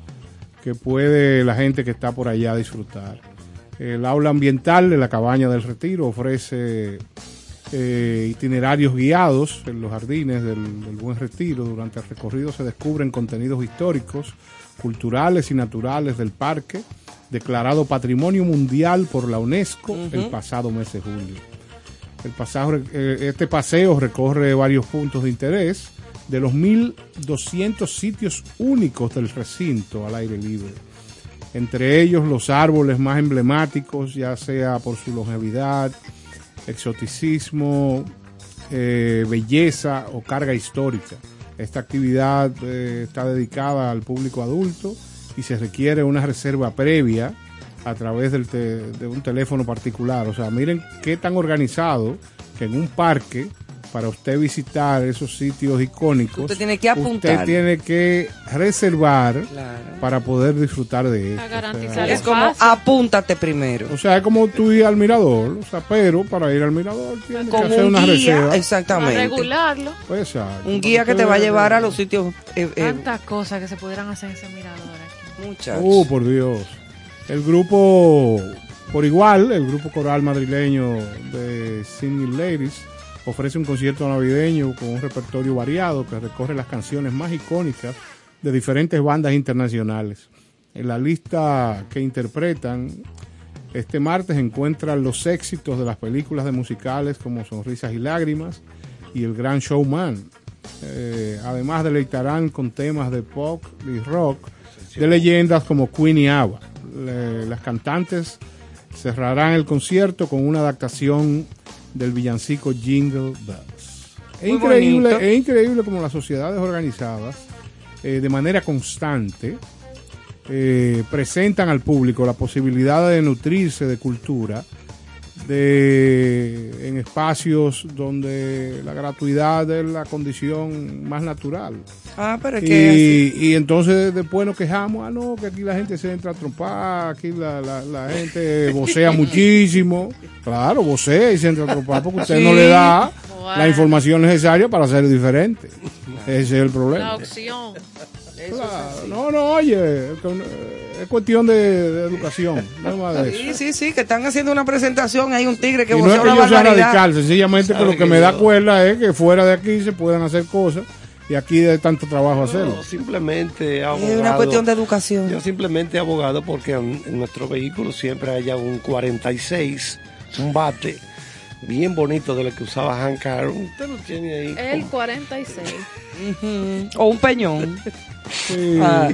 que puede la gente que está por allá disfrutar. El aula ambiental de la cabaña del retiro ofrece eh, itinerarios guiados en los jardines del, del Buen Retiro. Durante el recorrido se descubren contenidos históricos, culturales y naturales del parque, declarado Patrimonio Mundial por la UNESCO el pasado mes de julio. El pasaje- eh, este paseo recorre varios puntos de interés de los 1.200 sitios únicos del recinto al aire libre. Entre ellos los árboles más emblemáticos, ya sea por su longevidad, exoticismo, eh, belleza o carga histórica. Esta actividad eh, está dedicada al público adulto y se requiere una reserva previa a través del te- de un teléfono particular. O sea, miren qué tan organizado que en un parque, para usted visitar esos sitios icónicos, Usted tiene que apuntar. usted tiene que reservar Claro. para poder disfrutar de. A O sea, Es como apúntate primero. o sea, es como tú ir al mirador, o sea, pero para ir al mirador tienes Con que hacer un una guía, reserva. Para exactamente. regularlo. Pues, exacto. Un guía que te va a llevar a los sitios eh, eh, Tantas cosas que se pudieran hacer en ese mirador aquí. muchachos. Uh, por Dios. El grupo, por igual, el grupo coral madrileño de Singing Ladies ofrece un concierto navideño con un repertorio variado que recorre las canciones más icónicas de diferentes bandas internacionales. En la lista que interpretan este martes encuentran los éxitos de las películas de musicales como Sonrisas y Lágrimas y El Gran Showman. Eh, además deleitarán con temas de pop y rock de leyendas como Queen y ABBA. Le- las cantantes cerrarán el concierto con una adaptación del villancico Jingle Bells. Es increíble, es increíble como las sociedades organizadas, eh, de manera constante, eh, presentan al público la posibilidad de nutrirse de cultura de en espacios donde la gratuidad es la condición más natural. Ah, pero es que Y, y entonces después nos quejamos, ah, no, que aquí la gente se entra a trompar, aquí la, la, la gente vocea muchísimo. Claro, vocea y se entra a trompar porque usted no le da la información necesaria para ser diferente. Ese es el La problema. opción. Claro, no, no, oye, con- eh, es cuestión de, de educación, no es más de eso. Sí, sí, sí, que están haciendo una presentación. Hay un tigre que Y no es que yo sea radical, sencillamente que lo que que me da cuerda es que fuera de aquí se puedan hacer cosas y aquí de tanto trabajo hacerlo. No, simplemente Es abogado. una cuestión de educación. Yo simplemente abogado porque en, en nuestro vehículo siempre haya un 46, un bate bien bonito de lo que usaba Hank Aaron. Usted lo tiene ahí. El 46. Ujú. O un peñón. Sí. Ah.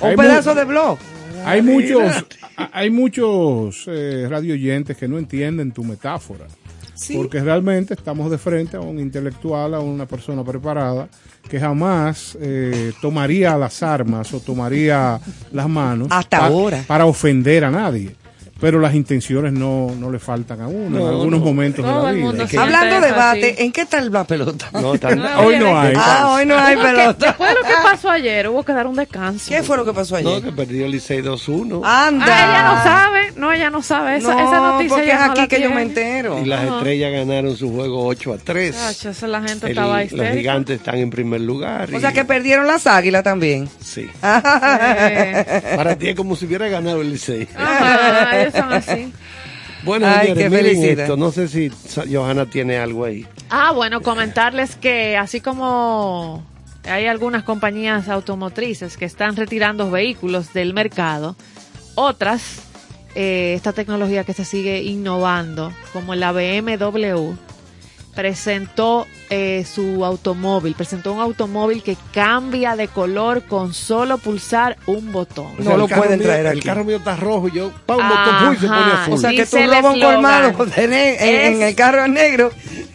Un pedazo de blog. Hay muchos, hay muchos eh, radio oyentes que no entienden tu metáfora. Sí. Porque realmente estamos de frente a un intelectual, a una persona preparada, que jamás eh, tomaría las armas o tomaría las manos Hasta pa- ahora. para ofender a nadie. Pero las intenciones no, no le faltan a uno en No, algunos no. momentos de la vida. que- Hablando de debate, así. ¿en qué está la pelota? No, tan- Hoy no hay. Ah, hoy no hay Digo que pelota. Después de lo que pasó ayer, hubo que dar un descanso. ¿Qué fue lo que pasó no, ayer? que perdió el Licey 2-1. Anda. Ah, ella no sabe. No, ella no sabe. Esa, No, esa noticia porque es no aquí que yo tiene. me entero. Y las Ajá. estrellas ganaron su juego 8 a 3. Chacho, esa la gente El- estaba los histérica. gigantes están en primer lugar. O y- sea que perdieron las águilas también. Sí. Eh, Para ti es como si hubiera ganado el Licey. Son así. Bueno, Ay, señores, qué miren felicidad. esto. No sé si Johanna tiene algo ahí. Ah, bueno, comentarles que así como hay algunas compañías automotrices que están retirando vehículos del mercado, otras, eh, esta tecnología que se sigue innovando, como la BMW, presentó eh, su automóvil, presentó un automóvil que cambia de color con solo pulsar un botón. O No lo pueden mío- traer El carro mío está rojo y yo, pa, un botón y se pone azul. O sea que tú robas un colmado en, en el carro negro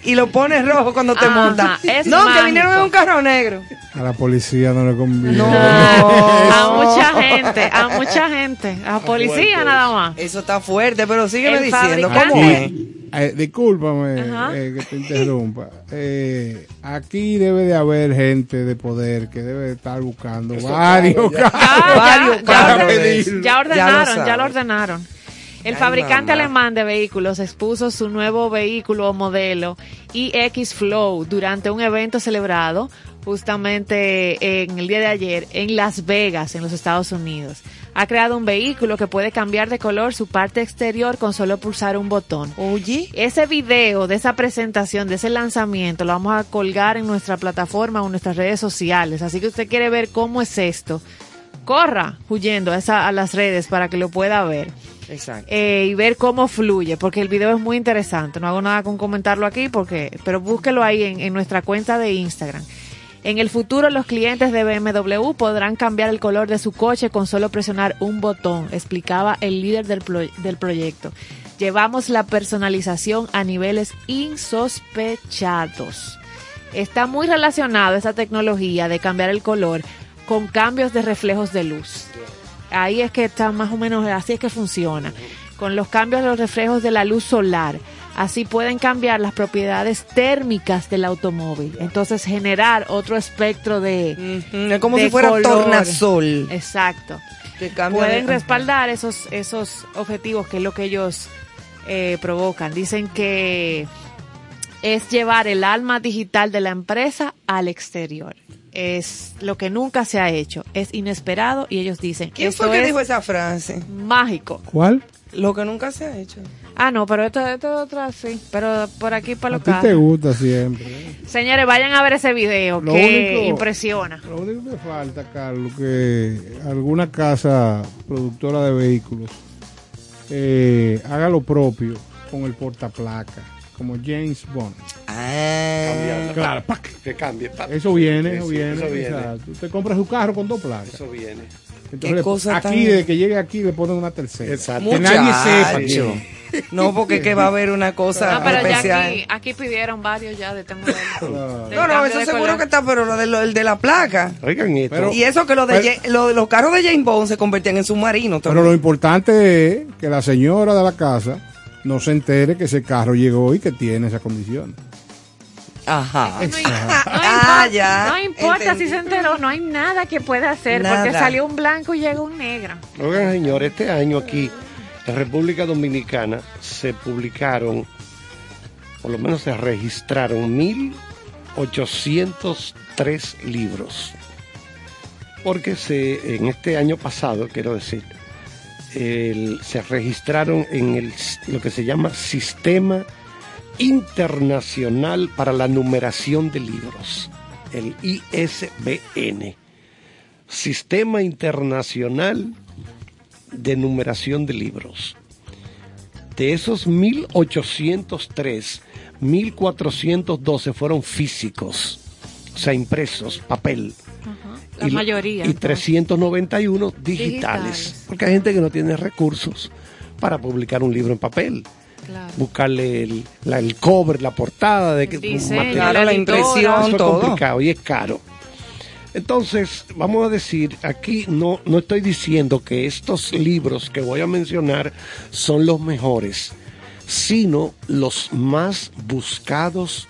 y lo pones rojo cuando te Ajá, montas. es No, que mágico. vinieron en un carro negro. A la policía no le conviene. No. A mucha gente, a mucha gente, a policía nada más. Eso está fuerte, pero sígueme El diciendo cómo es. Eh, discúlpame eh, que te interrumpa. Eh, aquí debe de haber gente de poder que debe de estar buscando varios claro, ya. Ah, Varios ya, carros ya, ya Ya ordenaron, lo ya, lo ordenaron. El fabricante alemán de vehículos expuso su nuevo vehículo o modelo iX Flow durante un evento celebrado justamente en el día de ayer en Las Vegas, en los Estados Unidos. Ha creado un vehículo que puede cambiar de color su parte exterior con solo pulsar un botón. Oye, Ese video de esa presentación, de ese lanzamiento, lo vamos a colgar en nuestra plataforma o en nuestras redes sociales. Así que usted quiere ver cómo es esto, corra huyendo a, esa- a las redes para que lo pueda ver exacto. eh, y ver cómo fluye, porque el video es muy interesante. No hago nada con comentarlo aquí, porque, pero búsquelo ahí en, nuestra cuenta de Instagram. En el futuro, los clientes de BMW podrán cambiar el color de su coche con solo presionar un botón, explicaba el líder del, pro- del proyecto. Llevamos la personalización a niveles insospechados. Está muy relacionado esta tecnología de cambiar el color con cambios de reflejos de luz. Ahí es que está más o menos, así es que funciona. Con los cambios de los reflejos de la luz solar. Así pueden cambiar las propiedades térmicas del automóvil. Entonces generar otro espectro de... Ujú, Es como de si fuera color. tornasol. Exacto. Que Pueden de- respaldar esos, esos objetivos que es lo que ellos eh, provocan. Dicen que es llevar el alma digital de la empresa al exterior. Es lo que nunca se ha hecho. Es inesperado y ellos dicen ¿Quién esto fue que es dijo esa frase? mágico. ¿Cuál? Lo que nunca se ha hecho. Ah, no, pero esto, esto es otra sí. Pero por aquí para los ti te gusta siempre. Señores, vayan a ver ese video Lo que único- impresiona. Lo único que falta, Carlos, que alguna casa productora de vehículos eh, haga lo propio con el portaplaca, como James Bond. Ah, Cambiando. Claro. Que cambie. Eso viene, eso sí, viene. Eso viene. exacto. Usted compra su carro con dos placas. Eso viene. Entonces, cosa aquí, tan- desde que llegue aquí, le ponen una tercera. Exacto. Que nadie sepa. Es. No, porque que va a haber una cosa No, pero ya especial. aquí, aquí pidieron varios ya de este modelo. Del No, no, eso seguro color. que está, pero lo de, lo- el de la placa. Oigan esto. y eso que lo de pero- Ja- lo de los carros de James Bond se convertían en submarinos Pero lo importante es que la señora de la casa no se entere que ese carro llegó y que tiene esa condición. Ajá. No, Ah, importa, ya, no importa entendí. si se enteró, no hay nada que pueda hacer porque salió un blanco y llega un negro. Oigan, señor, este año aquí en República Dominicana se publicaron, por lo menos se registraron 1.803 libros. Porque se, en este año pasado, quiero decir, se registraron en el, lo que se llama Sistema Internacional para la Numeración de Libros, el ISBN. Sistema Internacional de Numeración de Libros. De esos 1803, 1412 fueron físicos, o sea, impresos, papel. La Y- mayoría. Y 391 digitales, Digitales. Porque hay gente que no tiene recursos para publicar un libro en papel. Claro. Buscarle el, la- el cover, la portada, de que material. Claro, la impresión, Eso es todo. complicado y es caro. Entonces, vamos a decir, aquí no, no estoy diciendo que estos libros que voy a mencionar son los mejores, sino los más buscados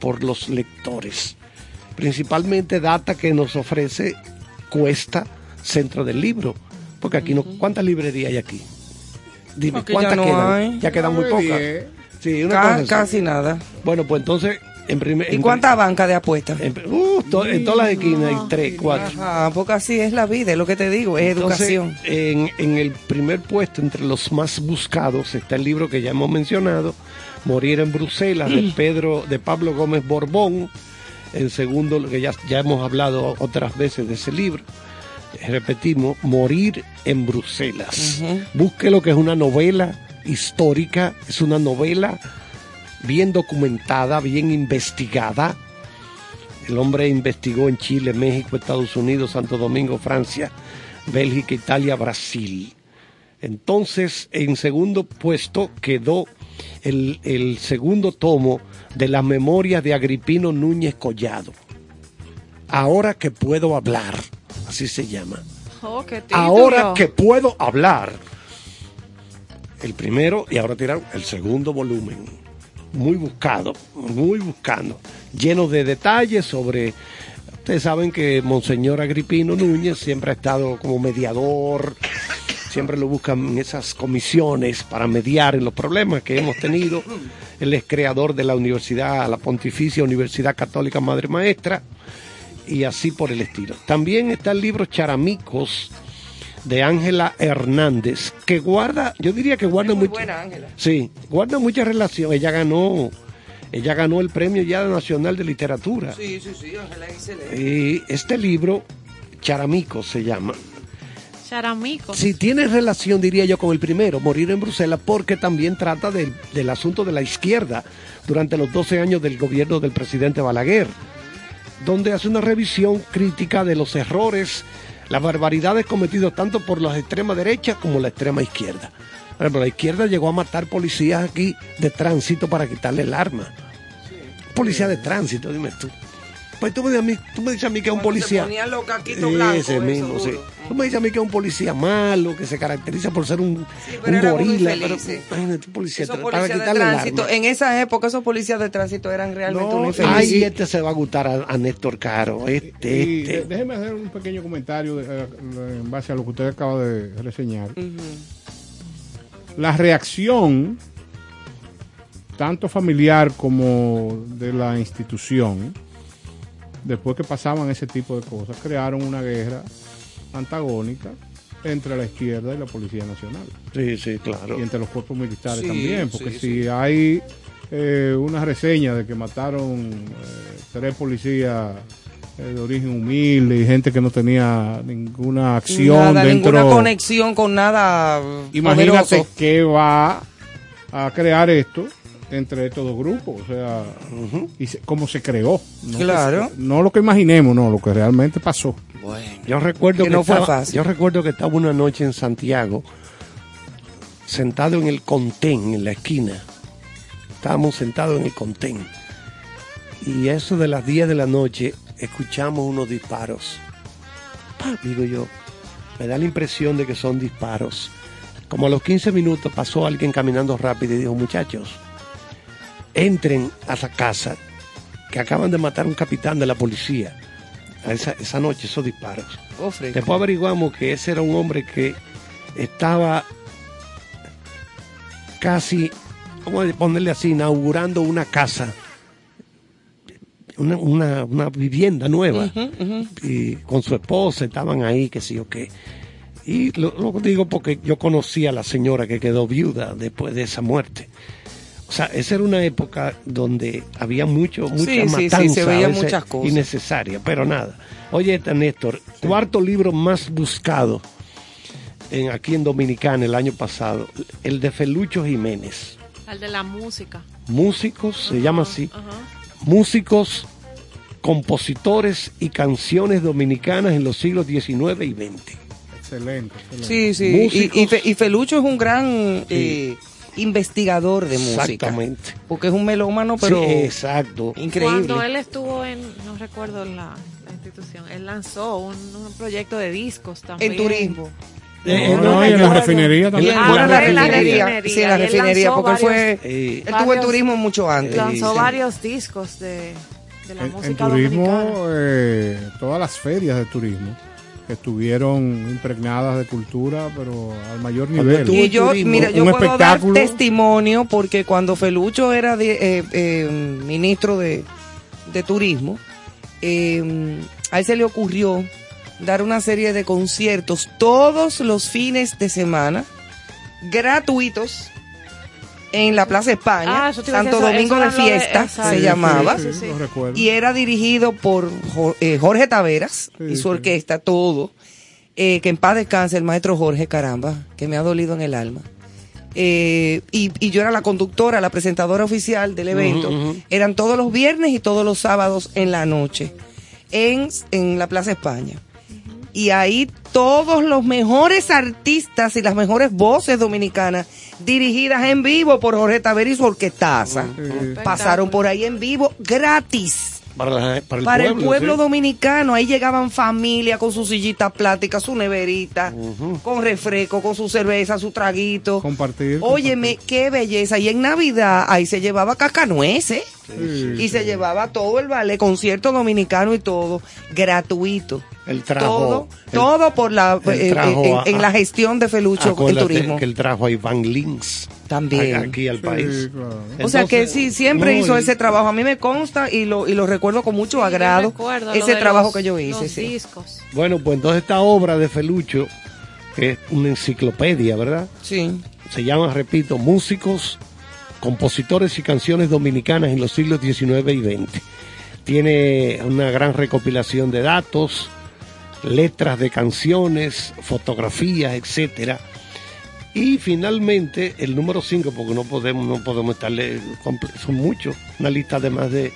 por los lectores. Principalmente data que nos ofrece Cuesta Centro del Libro. Porque aquí no, ¿cuántas librerías hay aquí? Dime, Aquí ¿cuántas ya no quedan? hay. Ya quedan muy pocas. diez. Sí, una Ca- cosa así. casi nada. Bueno, pues entonces, en primer. ¿Y cuántas bancas de apuestas? en, uh, to- en todas las esquinas hay tres, cuatro. Ajá, porque así es la vida, es lo que te digo, es Entonces, educación. En, en el primer puesto, entre los más buscados, está el libro que ya hemos mencionado, Morir en Bruselas, de Pedro, de Pablo Gómez Borbón. En segundo, lo que ya, ya hemos hablado otras veces de ese libro. Repetimos, Morir en Bruselas. Busque lo que es una novela histórica, es una novela bien documentada, bien investigada. El hombre investigó en Chile, México, Estados Unidos, Santo Domingo, Francia, Bélgica, Italia, Brasil. Entonces, en segundo puesto quedó el, el segundo tomo de las memorias de Agripino Núñez Collado. Ahora que puedo hablar, así se llama. Oh, qué. Ahora que puedo hablar. El primero y ahora tiraron el segundo volumen. Muy buscado, muy buscando. Lleno de detalles sobre... Ustedes saben que Monseñor Agripino Núñez siempre ha estado como mediador, siempre lo buscan en esas comisiones para mediar en los problemas que hemos tenido. Él es creador de la Universidad, la Pontificia Universidad Católica Madre Maestra y así por el estilo. También está el libro Charamicos de Ángela Hernández, que guarda, yo diría que guarda Muy buena, Ángela. Sí, guarda mucha relación. Ella ganó, ella ganó el premio ya nacional de literatura. Sí, sí, sí, Ángela, excelente. Y este libro, Charamicos se llama. Charamico. Sí, tiene relación, diría yo, con el primero, Morir en Bruselas, porque también trata del, del asunto de la izquierda durante los 12 años del gobierno del presidente Balaguer, donde hace una revisión crítica de los errores, las barbaridades cometidas tanto por la extrema derecha como la extrema izquierda. Por ejemplo, la izquierda llegó a matar policías aquí de tránsito para quitarle el arma. Policía de tránsito, dime tú. Pues tú me, dices a mí, tú me dices a mí que es un policía. blancos, Ese eso, mismo, sí. duro. Tú me dices a mí que es un policía malo, que se caracteriza por ser un, pero un gorila. Pero, imagínate, policía, Esos para policías de tránsito, en esa época esos policías de tránsito eran realmente No. Ay, este se va a gustar a, a Néstor Caro. Este, Y este. déjeme hacer un pequeño comentario de- eh, en base a lo que usted acaba de reseñar. La reacción, tanto familiar como de la institución, después que pasaban ese tipo de cosas, crearon una guerra antagónica entre la izquierda y la Policía Nacional. Sí, sí, claro. Y entre los cuerpos militares Sí, también, porque sí, si hay eh, una reseña de que mataron eh, tres policías eh, de origen humilde y gente que no tenía ninguna acción Nada, dentro. ninguna conexión con nada Imagínate poderoso. qué va a crear esto entre estos dos grupos, o sea, y se- cómo se creó. No Claro. no lo que imaginemos, no, lo que realmente pasó. Yo recuerdo Que no fue estaba, fácil. yo recuerdo que estaba una noche en Santiago sentado en el contén, en la esquina. Estábamos sentados en el contén. Y eso de las 10 de la noche, escuchamos unos disparos. Pa, digo yo, me da la impresión de que son disparos. Como a los 15 minutos pasó alguien caminando rápido y dijo, muchachos, entren a la casa, que acaban de matar a un capitán de la policía. Esa, esa noche, esos disparos. Ofre. Después averiguamos que ese era un hombre que estaba casi, vamos a ponerle así, inaugurando una casa, una, una- una vivienda nueva, y con su esposa estaban ahí, que sí o qué. Y lo, lo digo porque yo conocí a la señora que quedó viuda después de esa muerte. O sea, esa era una época donde había mucho, mucha Sí, sí, sí, matanza, se a veían veces muchas cosas. innecesaria, pero nada. Oye, Néstor, cuarto libro más buscado en, aquí en Dominicana el año pasado, el de Felucho Jiménez. Al de la música. Músicos, se llama así, Ajá. músicos, compositores y canciones dominicanas en los siglos XIX y XX. Excelente, excelente. Sí, sí. Músicos. Y, y Fe- y Felucho es un gran eh, investigador de música. Exactamente. Porque es un melómano, pero Sí, exacto. increíble. Cuando él estuvo en, no recuerdo la, la institución, él lanzó un, un proyecto de discos también. En turismo. Eh, No, no, y en la refinería también. Ah, en la en la refinería. refinería. Sí, en la refinería, lanzó porque él fue. varios- Eh, Él estuvo en varios- turismo mucho antes. Lanzó Sí. varios discos de, de la En, en música turismo, dominicana. eh, todas las ferias de turismo estuvieron impregnadas de cultura, pero al mayor nivel. Y yo, turismo, mira, yo puedo espectáculo. dar testimonio porque cuando Felucho era de- eh, eh, ministro de, de turismo, eh, a él se le ocurrió dar una serie de conciertos todos los fines de semana, gratuitos, en la Plaza España, Ah, Santo eso- Domingo eso de Fiesta se Sí, llamaba. sí, sí, Sí. Y era dirigido por eh, Jorge Taveras Sí, y su sí. orquesta, todo. Eh, que en paz descanse el maestro Jorge, caramba, que me ha dolido en el alma. Eh, y, y yo era la conductora, la presentadora oficial del evento. Eran todos los viernes y todos los sábados en la noche en, en la Plaza España. Y ahí todos los mejores artistas y las mejores voces dominicanas dirigidas en vivo por Jorge Taveras y su orquestaza. Pasaron por ahí en vivo gratis para, la- para el para pueblo. el pueblo sí. dominicano. Ahí llegaban familias con su sillita plástica, su neverita, con refresco, con su cerveza, su traguito. Compartir. Óyeme, qué belleza. Y en Navidad ahí se llevaba cacanueces Sí, y se llevaba todo el ballet, concierto dominicano y todo, gratuito. Él trajo. todo, por la eh, trajo en, a- en la gestión de Felucho acuérdate turismo. que él trajo a Iván Lins. También. Aquí al Sí, país. O sea que sí, siempre no, hizo ese trabajo. A mí me consta y lo, y lo recuerdo con mucho agrado. recuerdo ese trabajo los- que yo hice. los sí. discos. Bueno, pues entonces esta obra de Felucho, que es una enciclopedia, ¿verdad? Sí. Se llama, repito, Músicos, Compositores y Canciones Dominicanas en los siglos XIX y XX. Tiene una gran recopilación de datos, letras de canciones, fotografías, etcétera. Y finalmente el número 5, porque no podemos, no podemos estarle, son muchos, una lista de más de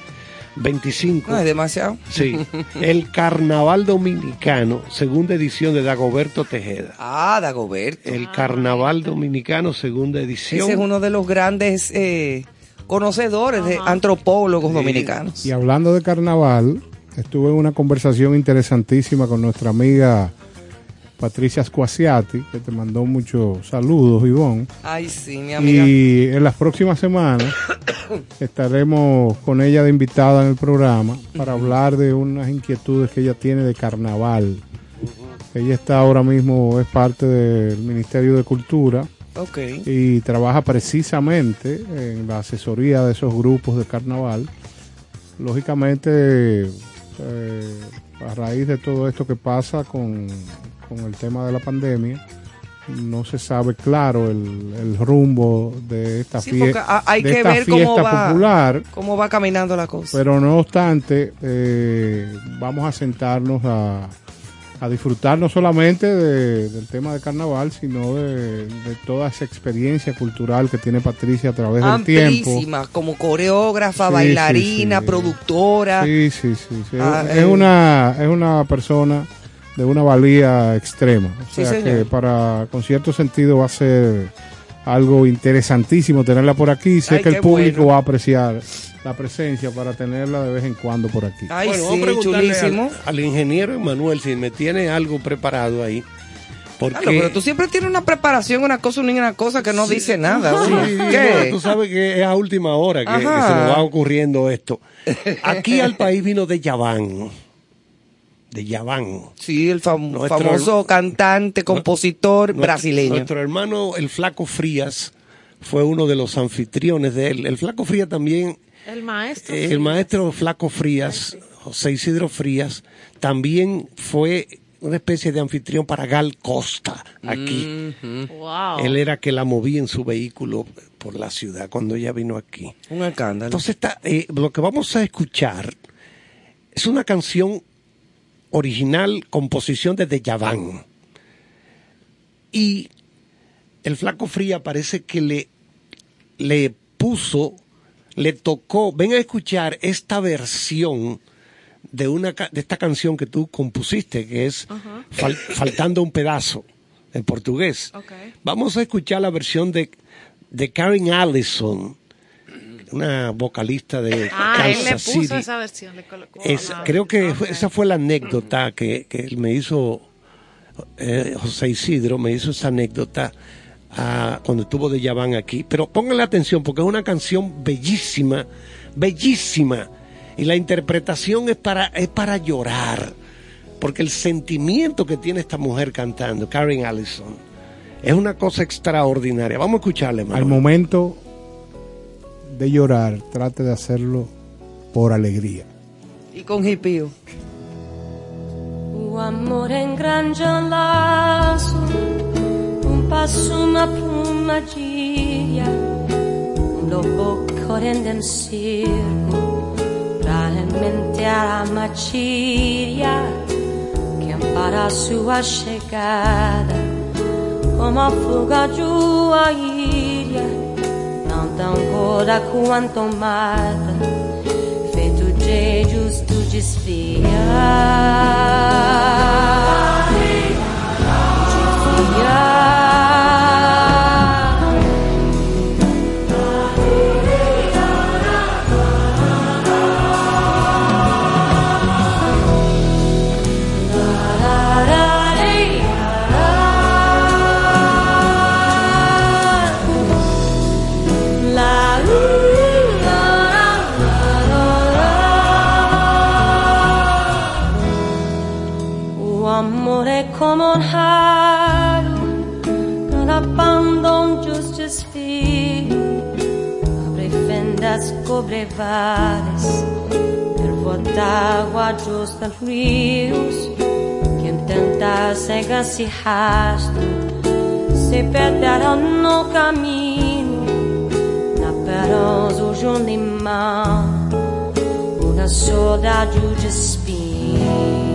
25. No, es demasiado. Sí, el Carnaval Dominicano, segunda edición de Dagoberto Tejeda. Ah, Dagoberto. El Carnaval Dominicano, segunda edición. Ese es uno de los grandes eh, conocedores, de antropólogos dominicanos. Y hablando de carnaval, estuve en una conversación interesantísima con nuestra amiga Patricia Squasiati, que te mandó muchos saludos, Ivonne. Ay, sí, mi amiga. Y en las próximas semanas estaremos con ella de invitada en el programa para hablar de unas inquietudes que ella tiene de carnaval. Ella está ahora mismo, es parte del Ministerio de Cultura Ok. y trabaja precisamente en la asesoría de esos grupos de carnaval. Lógicamente, eh, a raíz de todo esto que pasa con, con el tema de la pandemia, no se sabe claro el, el rumbo de esta, Sí, fie- porque ha- hay de que esta ver cómo fiesta va, popular. cómo va caminando la cosa. Pero no obstante, eh, vamos a sentarnos a, a disfrutar no solamente de- del tema de carnaval, sino de, de toda esa experiencia cultural que tiene Patricia a través del tiempo. Amplísima, como coreógrafa, Sí, bailarina, sí, productora. Sí, sí, sí. sí. Ah, es, eh. una, es una persona de una valía extrema. O sea que para, con cierto sentido, va a ser algo interesantísimo tenerla por aquí. Sé Ay, que el público bueno. va a apreciar la presencia para tenerla de vez en cuando por aquí. Ay, bueno, sí, vamos a preguntarle chulísimo. al, al ingeniero Emanuel si me tiene algo preparado ahí. Porque Claro, pero tú siempre tienes una preparación, una cosa, una, cosa que no dice nada. Sí, no, ¿Qué? tú sabes que es a última hora que, que se nos va ocurriendo esto. Aquí al país vino de Yaván. De Yaván. Sí, el fam- Nuestro- famoso cantante, compositor Nuestro- brasileño. Nuestro hermano, el Flaco Frías, fue uno de los anfitriones de él. El Flaco Frías también, El maestro. eh, el maestro Flaco Frías, José Isidro Frías, también fue una especie de anfitrión para Gal Costa aquí. Wow. Él era que la movía en su vehículo por la ciudad cuando ella vino aquí. Un escándalo. Entonces, está, eh, lo que vamos a escuchar es una canción original, composición de Deyaván. Y el Flaco Fría parece que le, le puso, le tocó, ven a escuchar esta versión de, una, de esta canción que tú compusiste, que es Fal- Faltando un pedazo, en portugués. Vamos a escuchar la versión de, de Karen Allison, una vocalista de Ah, él le puso City. esa versión. Le colocó Es- la- creo que esa fue la anécdota que, que él me hizo, eh, José Isidro me hizo esa anécdota ah, cuando estuvo de Yaván aquí. Pero pónganle atención porque es una canción bellísima, bellísima. Y la interpretación es para, es para llorar. Porque el sentimiento que tiene esta mujer cantando, Karen Allison, es una cosa extraordinaria. Vamos a escucharle, Al Manuel. momento de llorar, trate de hacerlo por alegría. Y con hipio. O amor engranja laço, um passo, uma plumadilha, um lobo correndo em circo, pra alimentar a matilha, que ampara sua chegada, como a fuga de uma ilha, tão ancora quanto mata feito de justo desfia spiare. Fendas, cobre vares, pervota água justa rios, quem tenta cega se rasta, se perderá no caminho, na perosa de um limão, uma saudade de espinho.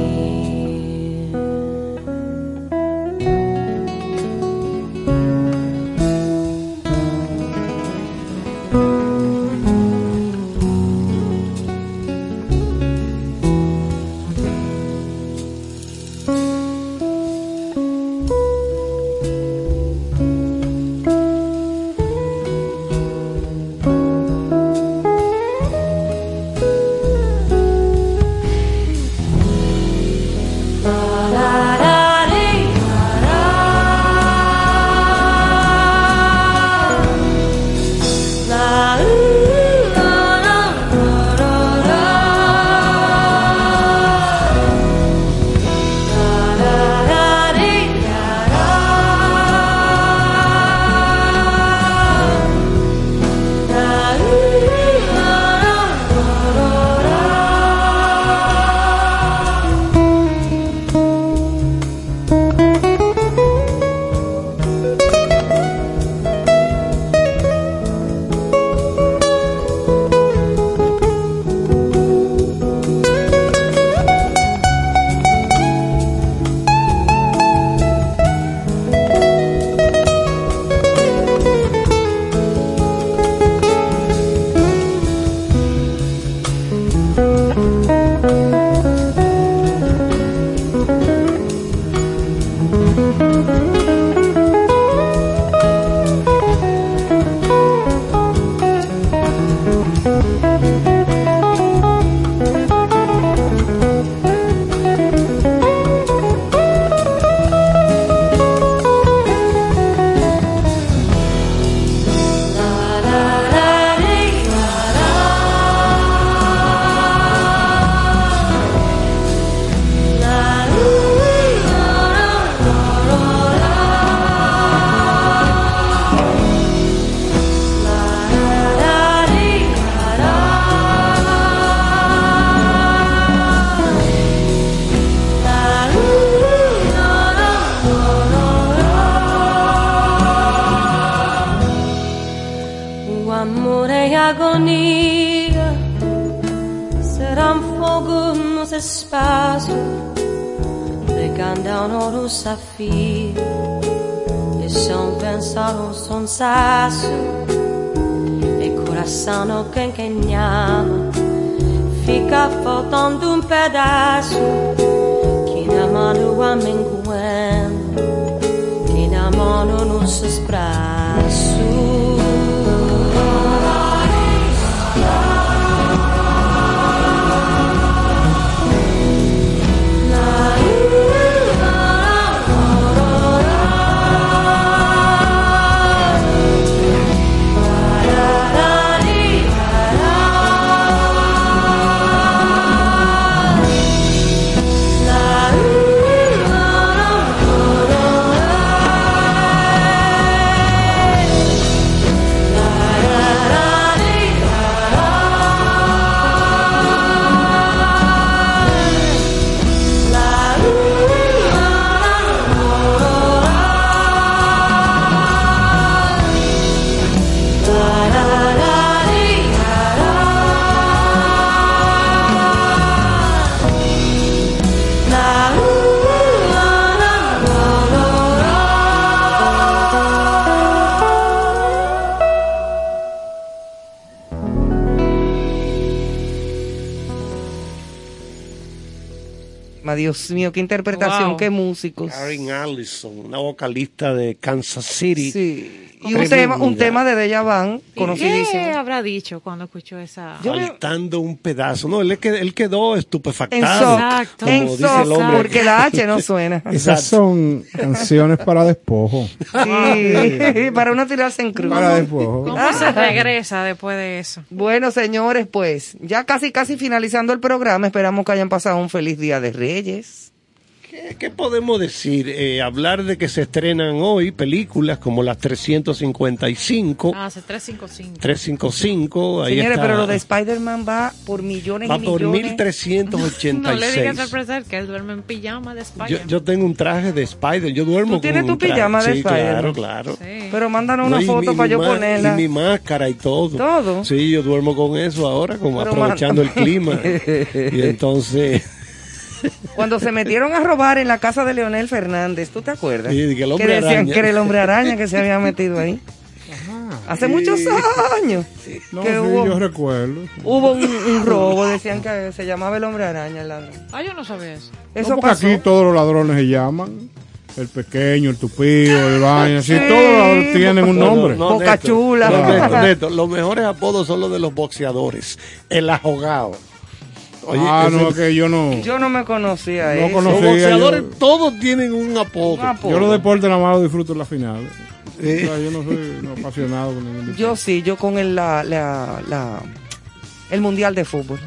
Dios mío, qué interpretación, Wow. qué músicos. Karen Allison, una vocalista de Kansas City. Sí. Y un tema, un tema de Deja Van, ¿Y ¿Qué conocidísimo. habrá dicho cuando escuchó esa? Faltando un pedazo. No, él, qued- él quedó En estupefactado. soft, como en dice el soft, hombre. porque la H no suena. Esas son canciones para despojo. Sí, para uno tirarse en cruz. Para despojo. ¿Cómo se regresa después de eso? Bueno, señores, pues ya casi, casi finalizando el programa, esperamos que hayan pasado un feliz día de Reyes. ¿Qué, qué podemos decir? Eh, hablar de que se estrenan hoy películas como las 355, Ah, hace 355. 355. Ahí Señores, está. pero lo de Spider-Man va por millones Va y por millones. 1386. No le digas al profesor que él duerme en pijama de Yo, Spider. yo tengo un traje de Spider, yo duermo ¿Tú tienes con tu un traje. pijama de sí, Spider-Man? Claro, claro. Pero mándanos una No, foto mi- para mi yo ponerla. Y mi máscara y todo. ¿Todo? Sí, yo duermo con eso ahora, como Pero aprovechando man- el clima. y entonces, Cuando se metieron a robar en la casa de Leonel Fernández, ¿tú te acuerdas? Sí, que el hombre decían araña. que era el hombre araña que se había metido ahí. Hace muchos años No, que sí, hubo, yo recuerdo. hubo un, un robo, decían que se llamaba el hombre araña el ladrón. Ah, yo no sabía eso. Eso no, porque pasó. aquí todos los ladrones se llaman. El pequeño, el tupido, el baño, así, Sí. todos los ladrones tienen un nombre. No, no, Boca chula. Néstor, los mejores apodos son los de los boxeadores. El ahogado. Oye, ah, ese- no, que yo no. Yo no me conocía No eso. conocía. los boxeadores yo- todos tienen un apodo. Un apodo. Yo los deportes nada más los disfruto en la final. O sea, yo no soy no, apasionado con ningún deporte. Yo sí, yo con el, la, la, la- el mundial de fútbol.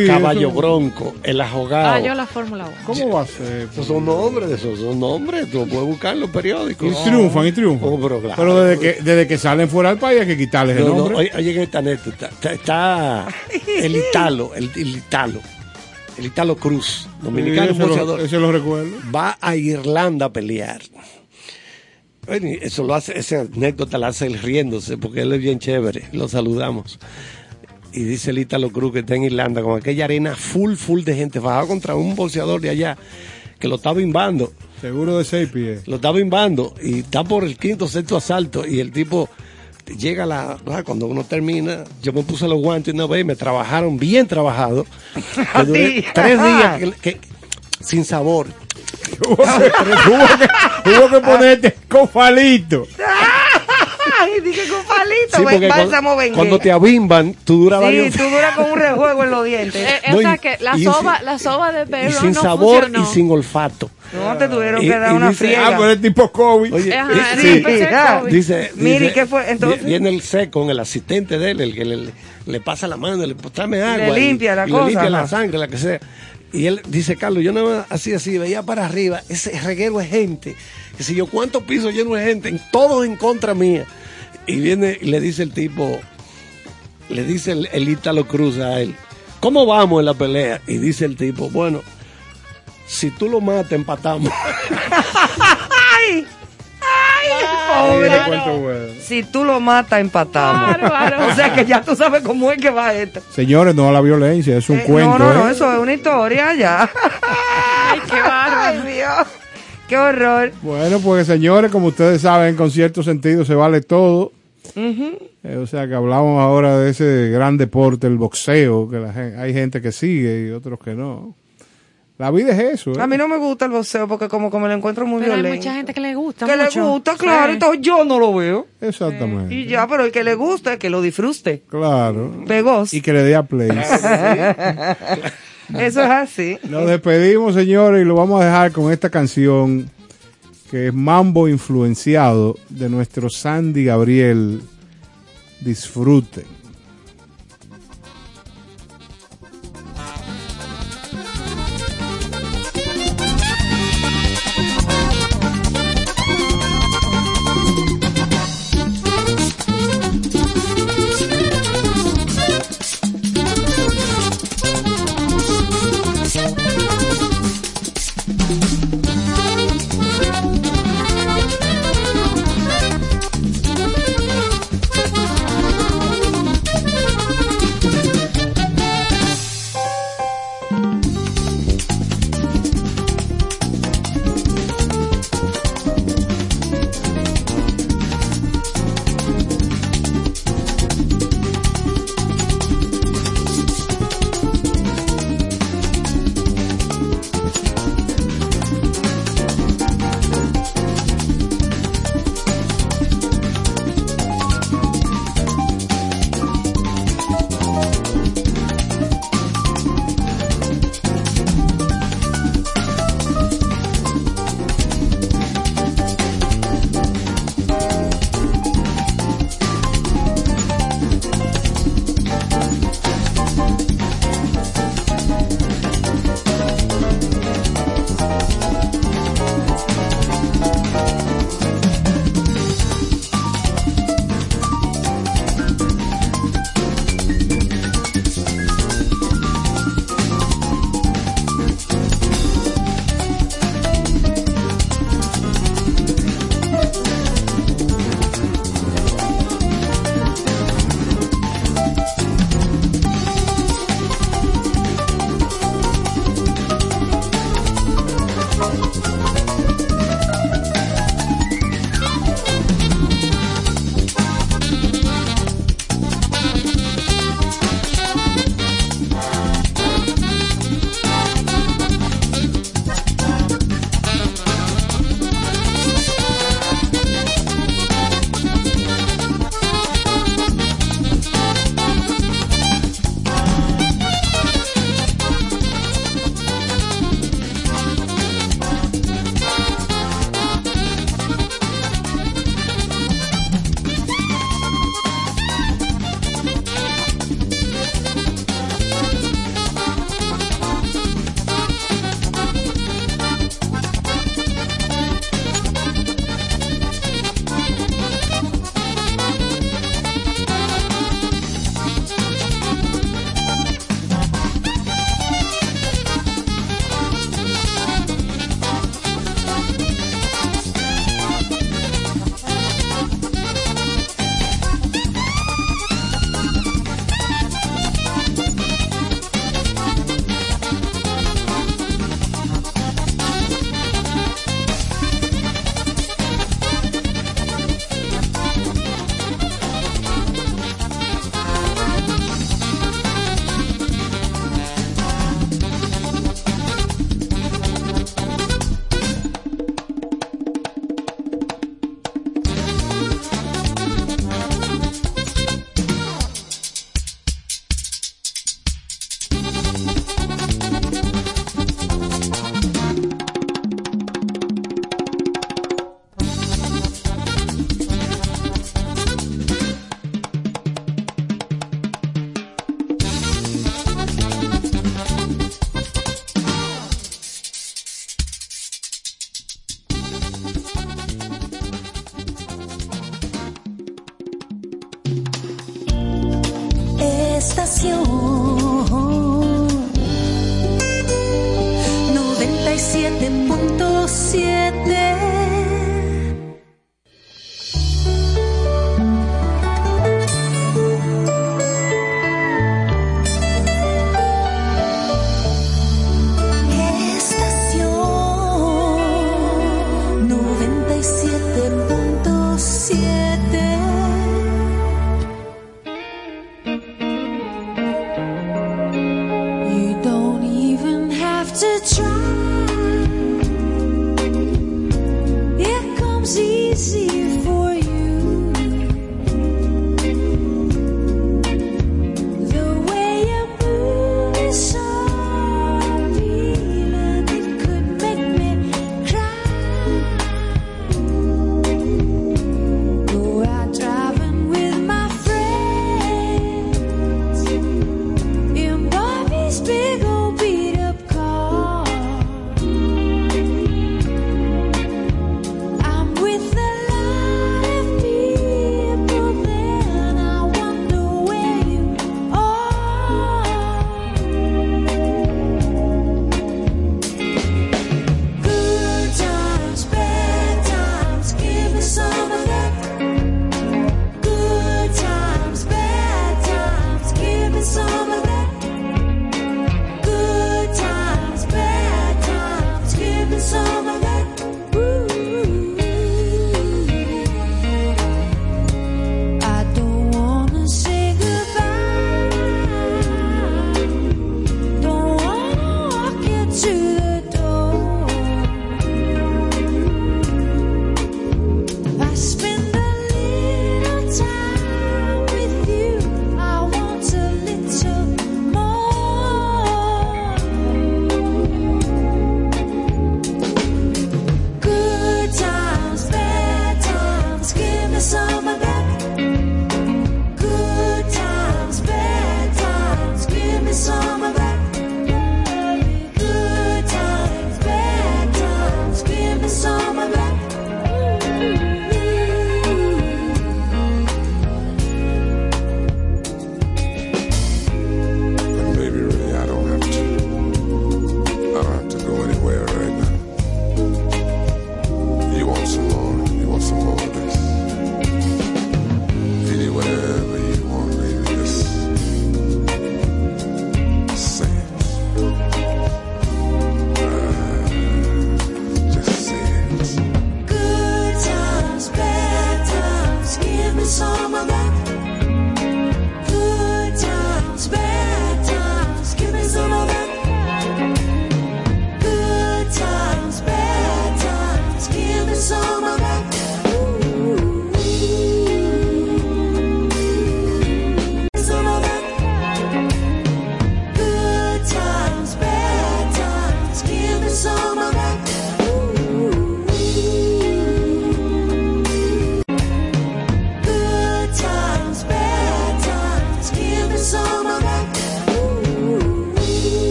Sí, Caballo eso- Bronco, el ahogado. Ah, yo la Fórmula 1. ¿Cómo va a ser? Esos son nombres, esos son nombres, tú lo puedes buscar en los periódicos. Y triunfan, y triunfan. Oh, pero claro. Pero desde que, desde que salen fuera del país hay que quitarles el No, no, nombre. oye, oye, en esta neta, está, está- está el Italo, el, el Italo, el Italo Cruz, dominicano Sí, ese lo- boxeador, ese lo recuerdo. va a Irlanda a pelear. Bueno, eso lo hace, esa anécdota la hace él riéndose, porque él es bien chévere, lo saludamos. Y dice el Italo Cruz que está en Irlanda con aquella arena full, full de gente, bajado contra un boxeador de allá que lo estaba imbando. Seguro de seis pies. lo estaba imbando y está por el quinto sexto asalto y el tipo llega a la ah, cuando uno termina yo me puse los guantes una vez y me trabajaron bien trabajado. Duré tres días que- que- sin sabor. Hubo que, hubo que- hubo que ponerte con palito. Ay, dije con palito, Sí, porque bálsamo cuando, cuando te abimban tú duras Sí, varios tú duras con un rejuego en los dientes. Eh, No, o sea y- que la y soba, sin- la soba de y perro sin no sabor funcionó. y sin olfato No, te tuvieron Y- que dar y una dice, friega. Ah, pero es tipo COVID. Oye, Ajá, di- sí, sí, el Ah, COVID. Dice, Mire, dice, ¿qué fue? Entonces- vi- Viene el seco, el asistente de él, el que le, le pasa la mano, le tráeme agua. y- limpia la y cosa, Le limpia la ajá. sangre, la que sea. Y él dice, Carlos, yo nada más así, así, veía para arriba, ese reguero de gente, que si yo cuántos pisos lleno de gente, en- todos en contra mía. Y viene y le dice el tipo, le dice el, el Ítalo Cruz a él, ¿cómo vamos en la pelea? Y dice el tipo, bueno, si tú lo matas, empatamos. Si tú lo matas, empatamos. O sea que ya tú sabes cómo es que va esto. Señores, no a la violencia, es un Eh, cuento. no, no, no, ¿eh? eso es una historia ya. Ay, qué bárbaro. Ay, Dios. Qué horror. Bueno, pues señores, como ustedes saben, con cierto sentido se vale todo. Eh, o sea que hablamos ahora de ese gran deporte, el boxeo, que la hay gente que sigue y otros que no. La vida es eso. ¿eh? A mí no me gusta el boxeo porque como que me lo encuentro muy Pero hay violento. mucha gente que le gusta. que mucho. le gusta, claro, Sí. entonces yo no lo veo. Exactamente. Y ya, pero el que le guste, que lo disfrute. Claro. Pegos. Y que le dé a play. Eso es así. Nos despedimos, señores, y lo vamos a dejar con esta canción que es Mambo influenciado de nuestro Sandy Gabriel. Disfruten.